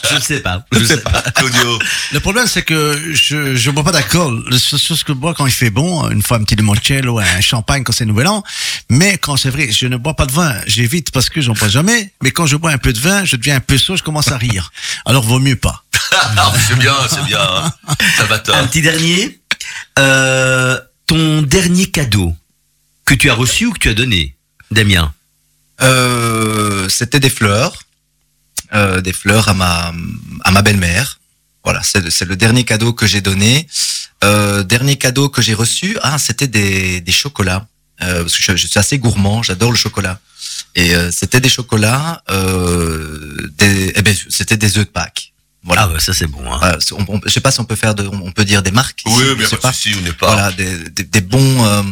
Je ne sais pas. Je sais pas. Claudio. Le problème, c'est que je je bois pas d'alcool. La seule chose que je bois quand il fait bon, une fois un petit limoncello, un champagne quand c'est Nouvel An. Mais quand c'est vrai, je ne bois pas de vin. J'évite parce que j'en bois jamais. Mais quand je bois un peu de vin, je deviens un peu saut, je commence à rire. Alors vaut mieux pas. Ah, mais c'est bien, c'est bien. Ça va Un petit dernier. Euh, ton dernier cadeau que tu as reçu ou que tu as donné, Damien Euh, C'était des fleurs, euh, des fleurs à ma à ma belle-mère. Voilà, c'est c'est le dernier cadeau que j'ai donné. Euh, dernier cadeau que j'ai reçu, ah, c'était des des chocolats. Euh, parce que je, je suis assez gourmand, j'adore le chocolat. Et euh, c'était des chocolats, euh, des, eh ben, c'était des œufs de Pâques. Voilà. Ah ouais, ça c'est bon. Hein. Voilà, on, on- je sais pas si on peut faire de, on peut dire des marques. ici, Oui, bien sais pas souci, on n'est pas. Voilà, des, des, des bons, euh,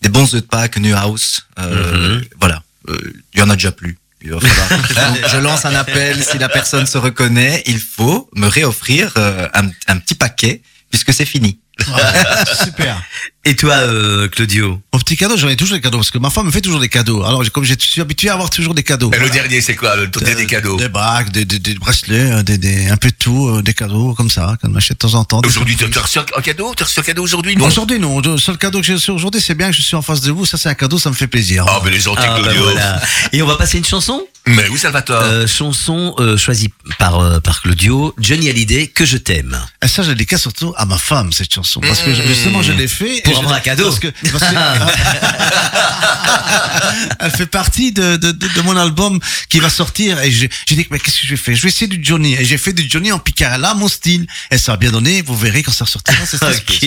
des bons œufs de Pâques Newhouse. Euh, Mhm. Voilà, Euh, il y en a déjà plus. Il va falloir- Donc, je lance un appel. Si la personne se reconnaît, il faut me réoffrir euh, un, un petit paquet puisque c'est fini. Super. Et toi, euh, Claudio Mon petit cadeau, j'en ai toujours des cadeaux parce que ma femme me fait toujours des cadeaux. Alors comme je suis habitué à avoir toujours des cadeaux. Et le dernier, c'est quoi le, dernier cadeau Des bagues, des, des, des bracelets, euh, des, des, un peu de tout, euh, des cadeaux comme ça, qu'on m'achète de temps en temps. des Aujourd'hui, tu as reçu un cadeau? Tu as reçu un cadeau aujourd'hui Non? Aujourd'hui, non. Le seul cadeau que j'ai reçu aujourd'hui, c'est bien que je suis en face de vous. Ça, c'est un cadeau, ça me fait plaisir. Ah, mais les gentils Ah, bah Claudio. voilà. Et on va passer une chanson? Mais oui, Salvatore. euh, Chanson euh, choisie par, euh, par Claudio, Johnny Hallyday, Que je t'aime. Et ça, je dédicace surtout à ma femme, cette chanson. Parce que justement, je l'ai fait. Pour avoir un cadeau. Parce que, parce que- elle fait partie de, de, de, de mon album qui va sortir. Et j'ai dit, mais qu'est-ce que je vais faire? Je vais essayer du Johnny. Et j'ai fait du Johnny en Picard. Là, mon style. Et ça a bien donné. Vous verrez quand ça sortira. Ok,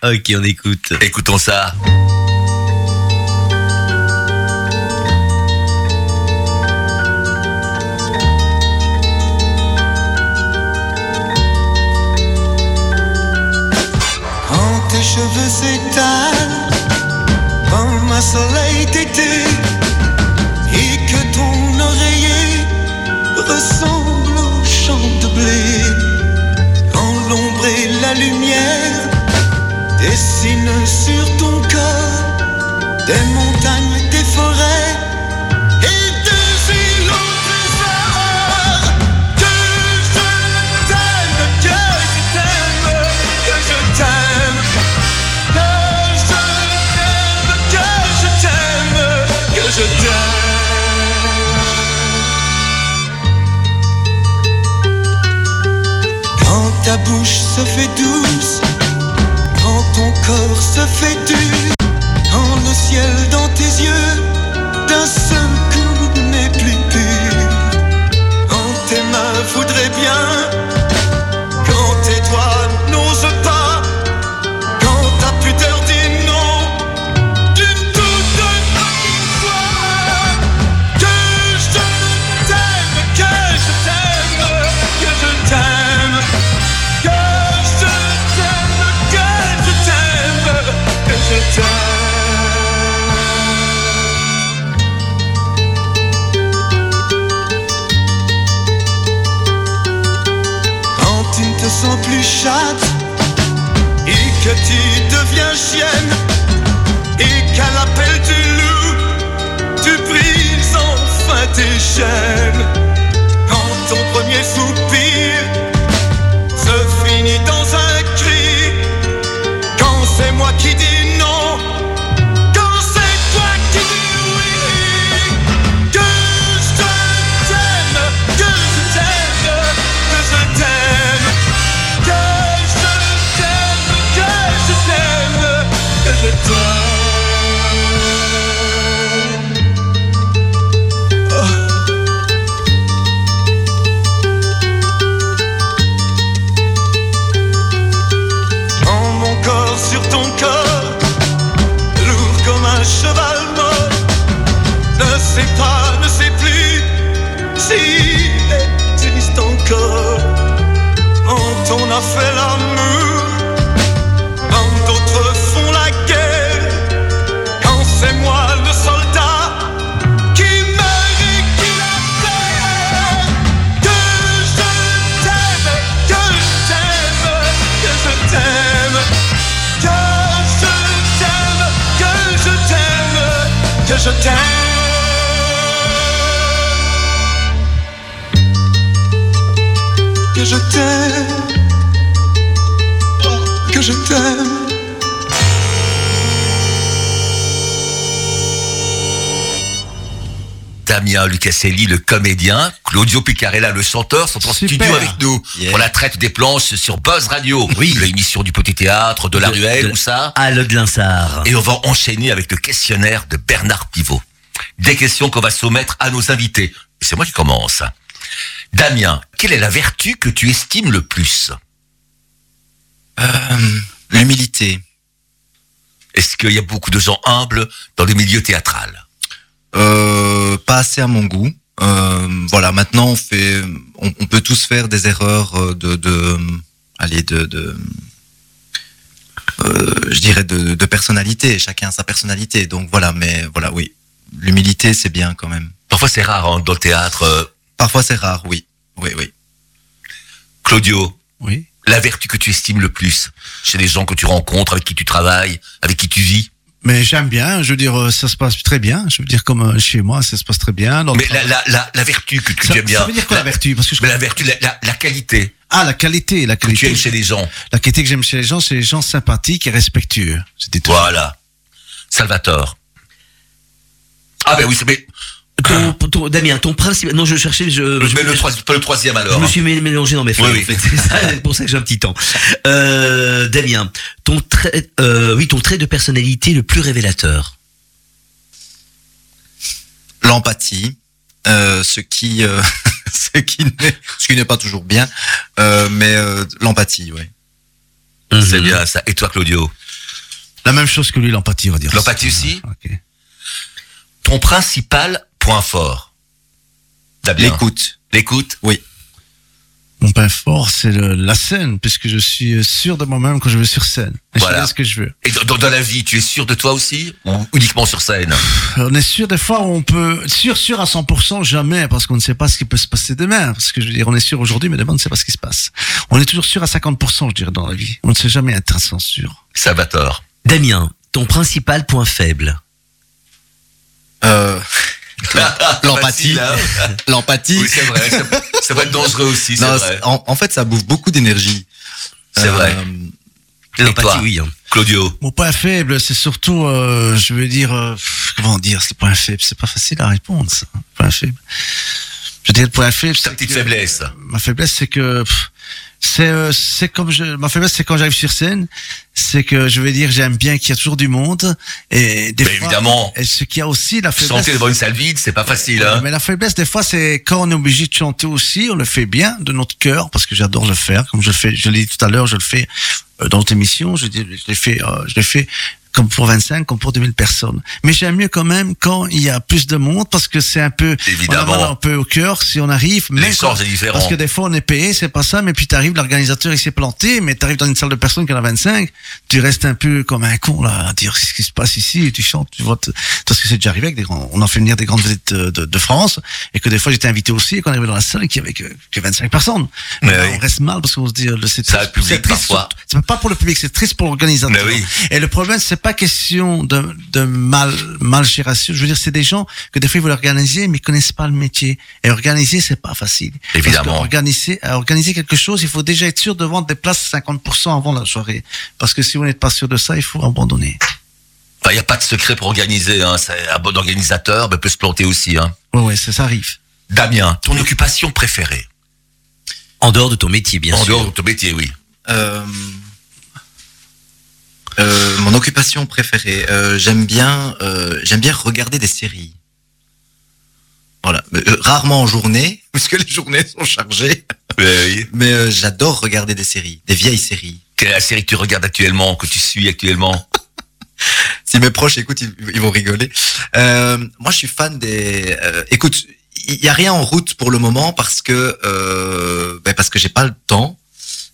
voilà. ok, on écoute. Écoutons ça. cheveux s'étalent comme un soleil d'été et que ton oreiller ressemble au champ de blé. Quand l'ombre et la lumière dessinent sur ton corps des montagnes ta bouche se fait douce, quand ton corps se fait dur, quand le ciel dans tes yeux Damien Lucaselli, le comédien, Claudio Picarella, le chanteur, sont en Super. studio avec nous Yeah. pour la traite des planches sur Buzz Radio. Oui. L'émission du petit théâtre, de la De- ruelle, de- tout ça. À le de Linsard. Et on va enchaîner avec le questionnaire de Bernard Pivot. Des questions qu'on va soumettre à nos invités. C'est moi qui commence. Damien, quelle est la vertu que tu estimes le plus? Euh, L'humilité. Est-ce qu'il y a beaucoup de gens humbles dans le milieu théâtral Euh, pas assez à mon goût. Euh, voilà, maintenant on fait, on, on peut tous faire des erreurs euh, de, de allez, de, de euh, je dirais de, de personnalité. Chacun a sa personnalité. Donc voilà, mais voilà, oui, l'humilité c'est bien quand même. Parfois c'est rare hein, dans le théâtre. euh, Parfois c'est rare, oui, oui, oui. Claudio, Oui. la vertu que tu estimes le plus chez les gens que tu rencontres, avec qui tu travailles, avec qui tu vis? Mais j'aime bien, je veux dire, euh, ça se passe très bien. Je veux dire, comme euh, chez moi, ça se passe très bien. Dans Mais la, la, la, la vertu que, que ça, tu aimes bien. ça veut dire quoi la vertu? Parce que je Mais la vertu, la, qualité Ah, la qualité, la que tu qualité. aimes chez les gens. La qualité que j'aime chez les gens, c'est les gens sympathiques et respectueux. C'était tout. Voilà. Salvatore. Ah ben oui, c'est mais Ton, ton- Damien, ton principe. Non, je cherchais. Je, je, mais le, troi- pas le troisième je alors. me hein. suis mé- mélangé dans mes feuilles. Oui, en oui. fait. C'est ça, c'est pour ça que j'ai un petit temps. Euh, Damien, ton trait, euh, oui, ton trait de personnalité le plus révélateur. L'empathie, euh, ce qui, euh, ce qui n'est, ce qui n'est pas toujours bien, euh, mais euh, l'empathie, oui. C'est Mhm. bien ça. Et toi, Claudio? La même chose que lui, l'empathie, on va dire. L'empathie aussi? Ok. Ton principal point fort Damien. L'écoute. L'écoute? Mon point fort, c'est le- la scène, puisque je suis sûr de moi-même quand je vais sur scène. Et Voilà. Je fais ce que je veux. Et dans, la vie, tu es sûr de toi aussi Ou uniquement sur scène? On est sûr des fois où on peut, sûr, sûr à 100%, jamais, parce qu'on ne sait pas ce qui peut se passer demain. Parce que je veux dire, on est sûr aujourd'hui, mais demain, on ne sait pas ce qui se passe. On est toujours sûr à 50%, je dirais, dans la vie. On ne sait jamais être à 100% sûr. Salvatore. Damien, ton principal point faible. Euh, L'empathie. Hein L'empathie. Oui, c'est vrai. Ça, ça va être dangereux aussi, Non, vrai. en, en fait, ça bouffe beaucoup d'énergie. C'est vrai. Et L'empathie, oui. hein. Claudio. Mon point faible, c'est surtout, euh, je veux dire, euh, comment dire, c'est le point faible. C'est pas facile à répondre, ça. Point faible. Je veux dire, le point faible, Ta c'est petite que- faiblesse. Ma faiblesse, c'est que pff, c'est euh, c'est comme je. Ma faiblesse, c'est quand j'arrive sur scène, c'est que je veux dire, j'aime bien qu'il y a toujours du monde et des Mais fois. évidemment. Et ce qu'il y a aussi, la faiblesse. Chanter devant une salle vide, c'est pas facile, Ouais, hein. Mais la faiblesse, des fois, c'est quand on est obligé de chanter aussi, on le fait bien de notre cœur, parce que j'adore le faire, comme je le fais, je l'ai dit tout à l'heure, je le fais euh, dans notre émission, je, dis- je l'ai fait, euh, je l'ai fait comme pour 25, comme pour 2000 personnes. Mais j'aime mieux quand même quand il y a plus de monde, parce que c'est un peu, Évidemment. on a un peu au cœur si on arrive. Mais L'essence quand- est différent. Parce que des fois, on est payé, c'est pas ça, mais puis t'arrives, l'organisateur, il s'est planté, mais t'arrives dans une salle de personnes qui en a 25, tu restes un peu comme un con, là, à dire ce qui se passe ici, et tu chantes, tu vois, parce que c'est déjà arrivé avec des grands, on en fait venir des grandes vedettes de, de, de France, et que des fois, j'étais invité aussi, et qu'on arrivait dans la salle, et qu'il y avait que, que 25 personnes. Mais oui. On reste mal, parce qu'on se dit, euh, c'est Ça, public, c'est triste, parfois. C'est pas pour le public, c'est triste pour l'organisateur. Oui. Et le problème, c'est pas question de, de mal, mal gération. Je veux dire, c'est des gens que des fois ils veulent organiser, mais ils connaissent pas le métier. Et organiser, c'est pas facile. Évidemment. Parce que organiser, quelque chose, il faut déjà être sûr de vendre des places 50% avant la soirée. Parce que si vous n'êtes pas sûr de ça, il faut abandonner. Il n'y a pas de secret pour organiser, hein. C'est un bon organisateur, mais peut se planter aussi, hein. Ouais, ça, ça arrive. Damien, ton occupation préférée? En dehors de ton métier, bien En sûr. dehors de ton métier, oui. Euh, euh, mon occupation préférée, euh, j'aime bien, euh, j'aime bien regarder des séries. Voilà, Euh, rarement en journée, parce que les journées sont chargées. oui. Mais euh, j'adore regarder des séries, des vieilles séries. Quelle est la série que tu regardes actuellement, que tu suis actuellement? Si mes proches écoutent, ils, ils vont rigoler. Euh, moi, je suis fan des. euh, écoute, il y a rien en route pour le moment parce que euh, ben parce que j'ai pas le temps.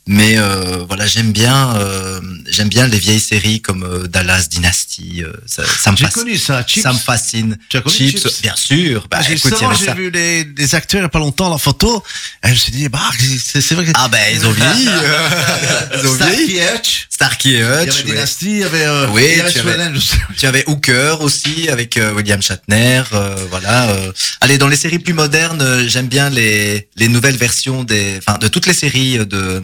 Mais euh, voilà, j'aime bien, euh, j'aime bien les vieilles séries comme euh, Dallas Dynasty. euh, ça, ça me fascine. connu ça, Chips. Ça me fascine. Tu as connu Chips, Chips bien sûr. Bah, J'ai- j'ai vu les, des acteurs il y a pas longtemps, la photo. Et je me suis dit, bah, c'est vrai que. Ah ben ils ont vieilli. ils ont Starkey Hutch. Starkey et Il y Hutch. avait. Dynasty, il y avait, euh, Oui, il y avait tu avais-. Tu avais Hooker aussi avec euh, William Shatner, euh, voilà. euh. Allez, dans les séries plus modernes, j'aime bien les les nouvelles versions des, enfin, de toutes les séries de,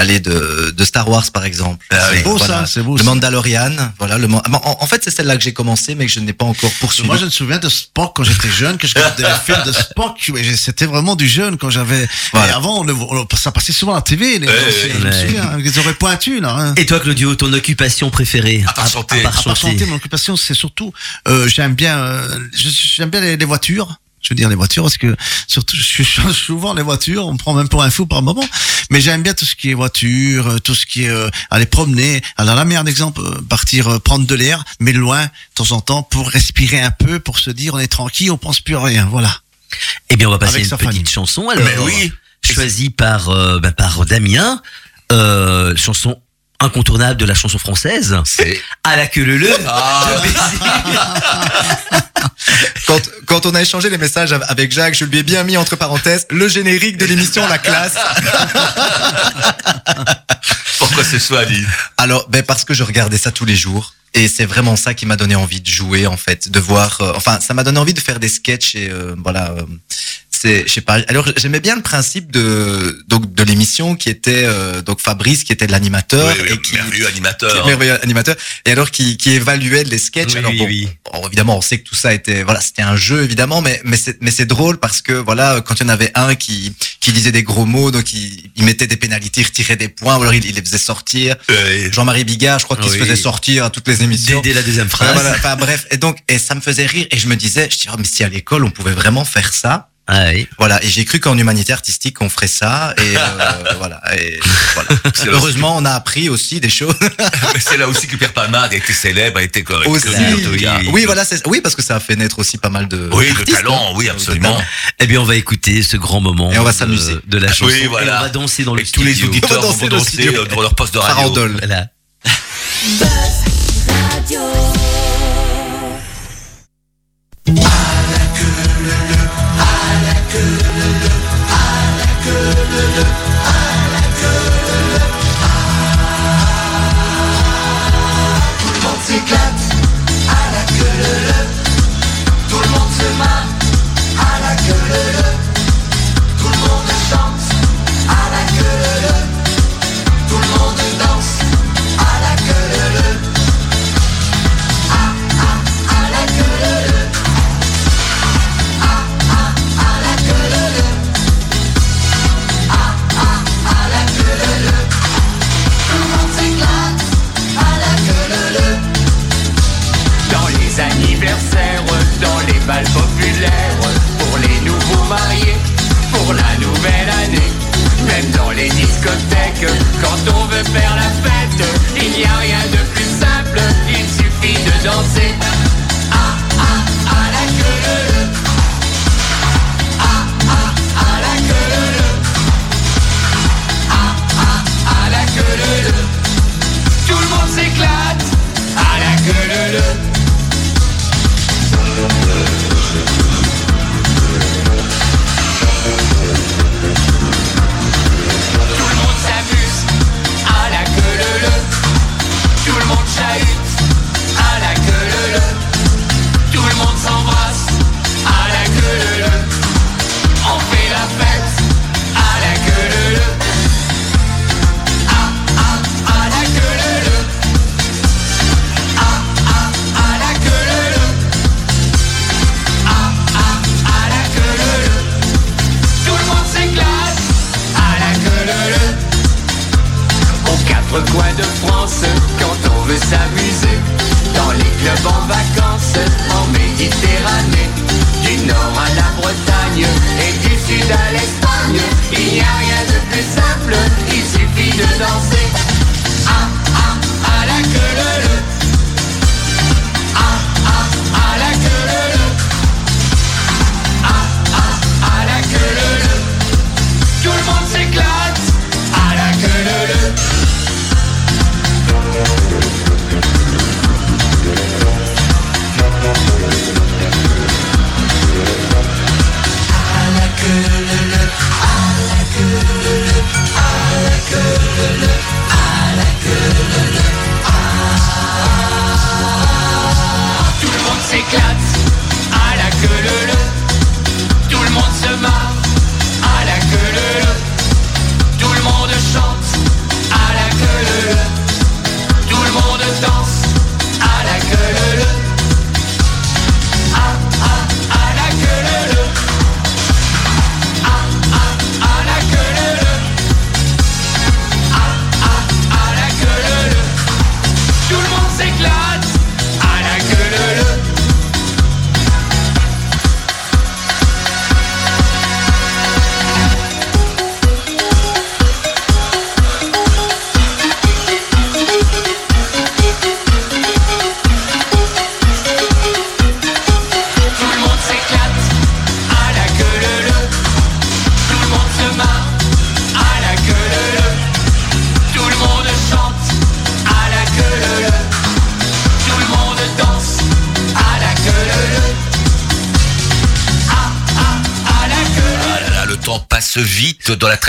allez, de de Star Wars par exemple. Ah. C'est beau, Voilà. ça, c'est beau. Le ça. Mandalorian, voilà. Le Man- en, en fait, c'est celle-là que j'ai commencé, mais que je n'ai pas encore poursuivi. Moi, je me souviens de Spock quand j'étais jeune, que je regardais les films de Spock. mais C'était vraiment du jeune quand j'avais. Voilà. Avant, on le- on le- ça passait souvent à la TV. Les je me souviens, ils auraient pointu là. hein. Et toi, Claudio, ton occupation préférée? À part chanter. À part À part chanter. mon occupation, c'est surtout, euh, j'aime bien, euh, j'aime bien les, les voitures. Je veux dire les voitures parce que surtout je change souvent les voitures, on me prend même pour un fou par moment. Mais j'aime bien tout ce qui est voiture, euh, tout ce qui est euh, aller promener. Alors la meilleure exemple, euh, partir euh, prendre de l'air, mais loin de temps en temps pour respirer un peu, pour se dire on est tranquille, on pense plus à rien. Voilà. Eh bien, on va passer Avec une petite famille. chanson. Alors, Mais oui. choisie par euh, bah, par Damien, euh, chanson incontournable de la chanson française. C'est À la queue le le. Ah. quand, quand on a échangé les messages av- avec Jacques, je lui ai bien mis entre parenthèses le générique de l'émission La Classe. pourquoi ce choix, dit Alors, ben parce que je regardais ça tous les jours. Et c'est vraiment ça qui m'a donné envie de jouer, en fait, de voir. euh, enfin, ça m'a donné envie de faire des sketchs et euh, voilà. euh, c'est, je sais pas. Alors, j'aimais bien le principe de donc de l'émission qui était euh, donc Fabrice qui était l'animateur Oui, oui, et qui merveilleux animateur. merveilleux animateur et alors qui, qui évaluait les sketchs. Oui, alors bon, bon, évidemment, on sait que tout ça était voilà, c'était un jeu évidemment, mais mais c'est mais c'est drôle parce que voilà, quand il y en avait un qui qui disait des gros mots, donc il, il mettait des pénalités, il retirait des points, ou alors il, il les faisait sortir. Jean-Marie Bigard, je crois qu'il se faisait sortir à toutes les émissions. dès la deuxième phrase. voilà. Enfin bref, et donc et ça me faisait rire et je me disais, je dis oh, mais si à l'école on pouvait vraiment faire ça, Ah oui. voilà. Et j'ai cru qu'en humanité artistique on ferait ça et euh, voilà. Et voilà. Heureusement on a appris aussi des choses. Mais c'est là aussi que Pierre Palmade a été célèbre, a été connu, cas. Oui voilà, c'est oui parce que ça a fait naître aussi pas mal de Oui, de d'artistes, talent, hein. oui, absolument. Eh bien, on va écouter ce grand moment. Et on va de- s'amuser. de la chanson. oui, voilà. Et on va danser dans le Et tous les studio. auditeurs On va vont danser dans le danser studio. euh, devant leur poste de radio. Farandole. Voilà. Tout le monde s'éclate à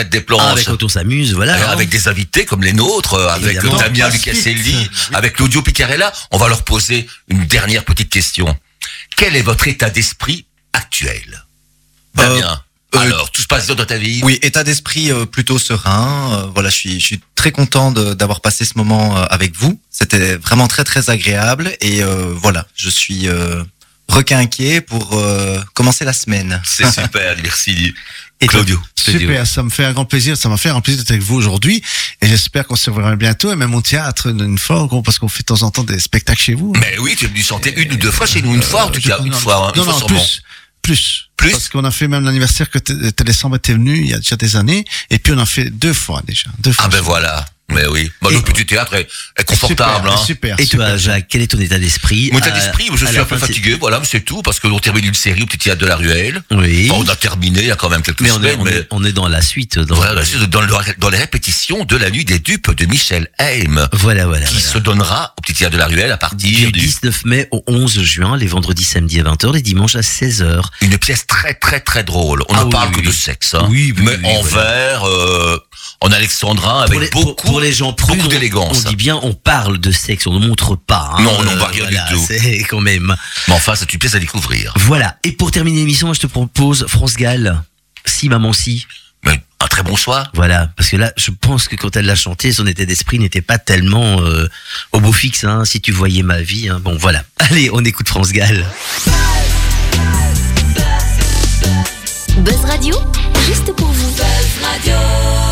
traite des planches. Ah, avec quand on s'amuse, voilà. Euh, hein. avec des invités comme les nôtres, euh, avec Évidemment. Damien Lucaselli, avec Claudio Piccarella, on va leur poser une dernière petite question. Quel est votre état d'esprit actuel? Damien, euh, alors, tout se passe bien dans ta vie? Oui, état d'esprit euh, plutôt serein. Euh, voilà, je suis, je suis très content d'avoir passé ce moment euh, avec vous. C'était vraiment très très agréable et euh, voilà, je suis euh, requinqué pour euh, commencer la semaine. C'est super, merci. Et Claudio. Super, ça me fait un grand plaisir, ça m'a fait un grand plaisir d'être avec vous aujourd'hui et j'espère qu'on se reverra bientôt et même au théâtre une fois parce qu'on fait de temps en temps des spectacles chez vous. Mais oui, tu es venu chanter une ou deux fois chez nous, une fois en tout Euh, cas, une non, fois, hein, non, une fois non, sûrement. plus, plus, Plus Parce qu'on a fait même l'anniversaire que T- Télésambre était venu il y a déjà des années et puis on a fait deux fois déjà, deux fois. Ah ben voilà, mais oui. Bah, le petit théâtre est, est confortable. Super, hein. super. Et super. toi, Jacques, quel est ton état d'esprit Mon état d'esprit, je suis la un peu fatigué, voilà, mais c'est tout, parce que on termine une série au petit théâtre de la Ruelle. Oui. Enfin, on a terminé il y a quand même quelques mais on est, semaines, on, mais est, on est dans la suite. Dans, voilà, c'est dans, le- dans les répétitions de la nuit des dupes de Michel Haim, voilà, voilà. qui voilà. se donnera au petit théâtre de la Ruelle à partir Du du, 19 mai au 11 juin, les vendredis, samedis à 20h, les dimanches à 16h. une pièce très très très drôle. On Ah ne oui, parle oui, que oui. de sexe, hein. Oui, oui, mais oui, en voilà. vers, euh, en alexandrin, avec pour, les, beaucoup, pour, pour les gens prudes, beaucoup on- d'élégance. On dit bien, on parle de sexe, on ne montre pas. hein. Non, non, bah, rien du tout. C'est quand même. Mais enfin, c'est une pièce à découvrir. Voilà. Et pour terminer l'émission, je te propose France Gall. Si, maman, si. Mais un très bon soir. Voilà. Parce que là, je pense que quand elle l'a chanté, son état d'esprit n'était pas tellement euh, au beau fixe. Hein, si tu voyais ma vie. hein. Bon, voilà. Allez, on écoute France Gall. Buzz Radio, juste pour vous. Tous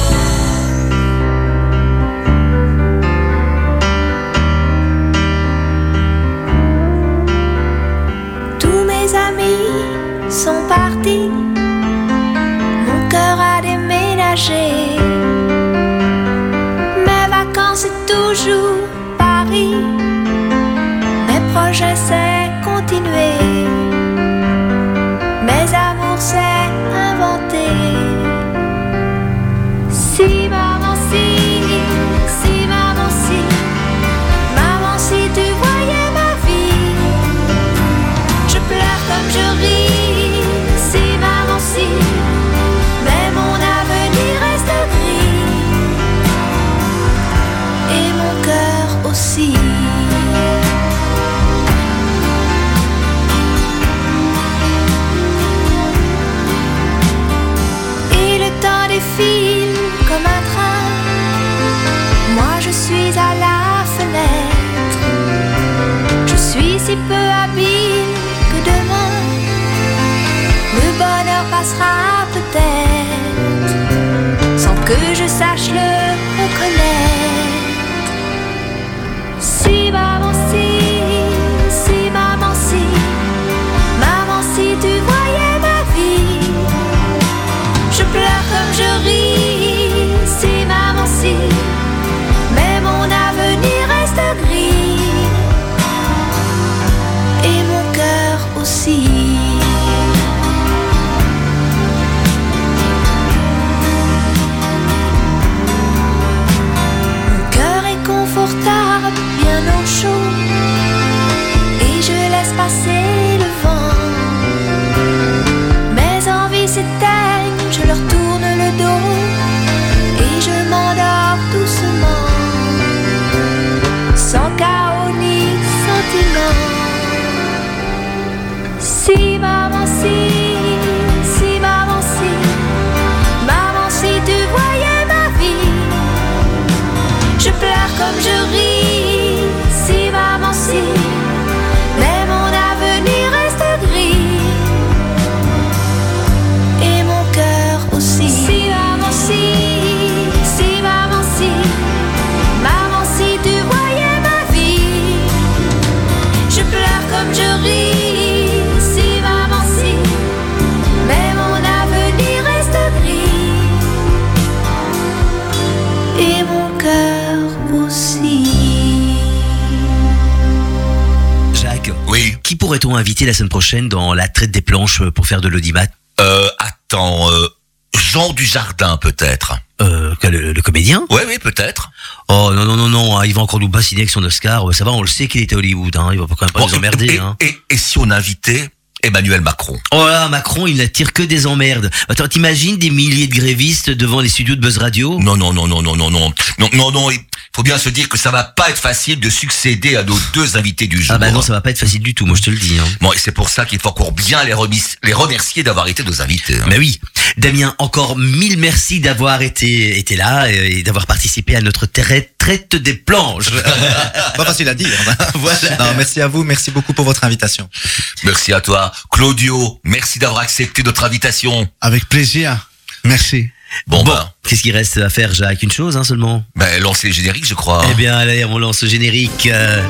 inviter la semaine prochaine dans la traite des planches pour faire de l'audimat Euh, attends, euh, Jean Dujardin peut-être. euh, que le, le comédien Oui, oui, peut-être. Oh non, non, non, non, hein, il va encore nous bassiner avec son Oscar. Ça va, on le sait qu'il était à Hollywood. Hein, il va quand même pas Bon, nous emmerder. et, hein. et, et si on invitait Emmanuel Macron Oh là, Macron, il n'attire que des emmerdes. Attends, t'imagines des milliers de grévistes devant les studios de Buzz Radio? Non, non, non, non, non, non, non, non, non, non. Il faut bien se dire que ça va pas être facile de succéder à nos deux invités du jour. Ah bah non, ça va pas être facile du tout, moi je te le dis. Hein. Bon, et c'est pour ça qu'il faut encore bien les, remis- les remercier d'avoir été nos invités. hein. Mais oui, Damien, encore mille merci d'avoir été, été là et d'avoir participé à notre traite, traite des planches. Pas facile à dire. Voilà. Non, merci à vous, merci beaucoup pour votre invitation. Merci à toi. Claudio, merci d'avoir accepté notre invitation. Avec plaisir. Merci. Bon, Bon, ben, qu'est-ce qu'il reste à faire, Jacques? Une chose hein, seulement? ben, lancez le générique, je crois. Eh bien, allez, on lance le générique. euh,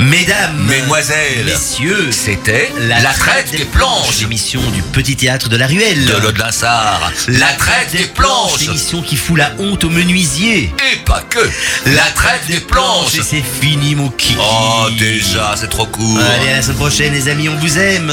Mesdames, Mesdemoiselles, messieurs, c'était la, traite des planches l'émission du petit théâtre de la ruelle. de Lode Linsard. La traite des planches l'émission qui fout la honte aux menuisiers. et pas que. La traite des planches. Et c'est fini, mon kiki. Oh, déjà, c'est trop court. Allez, à la semaine prochaine, les amis, on vous aime.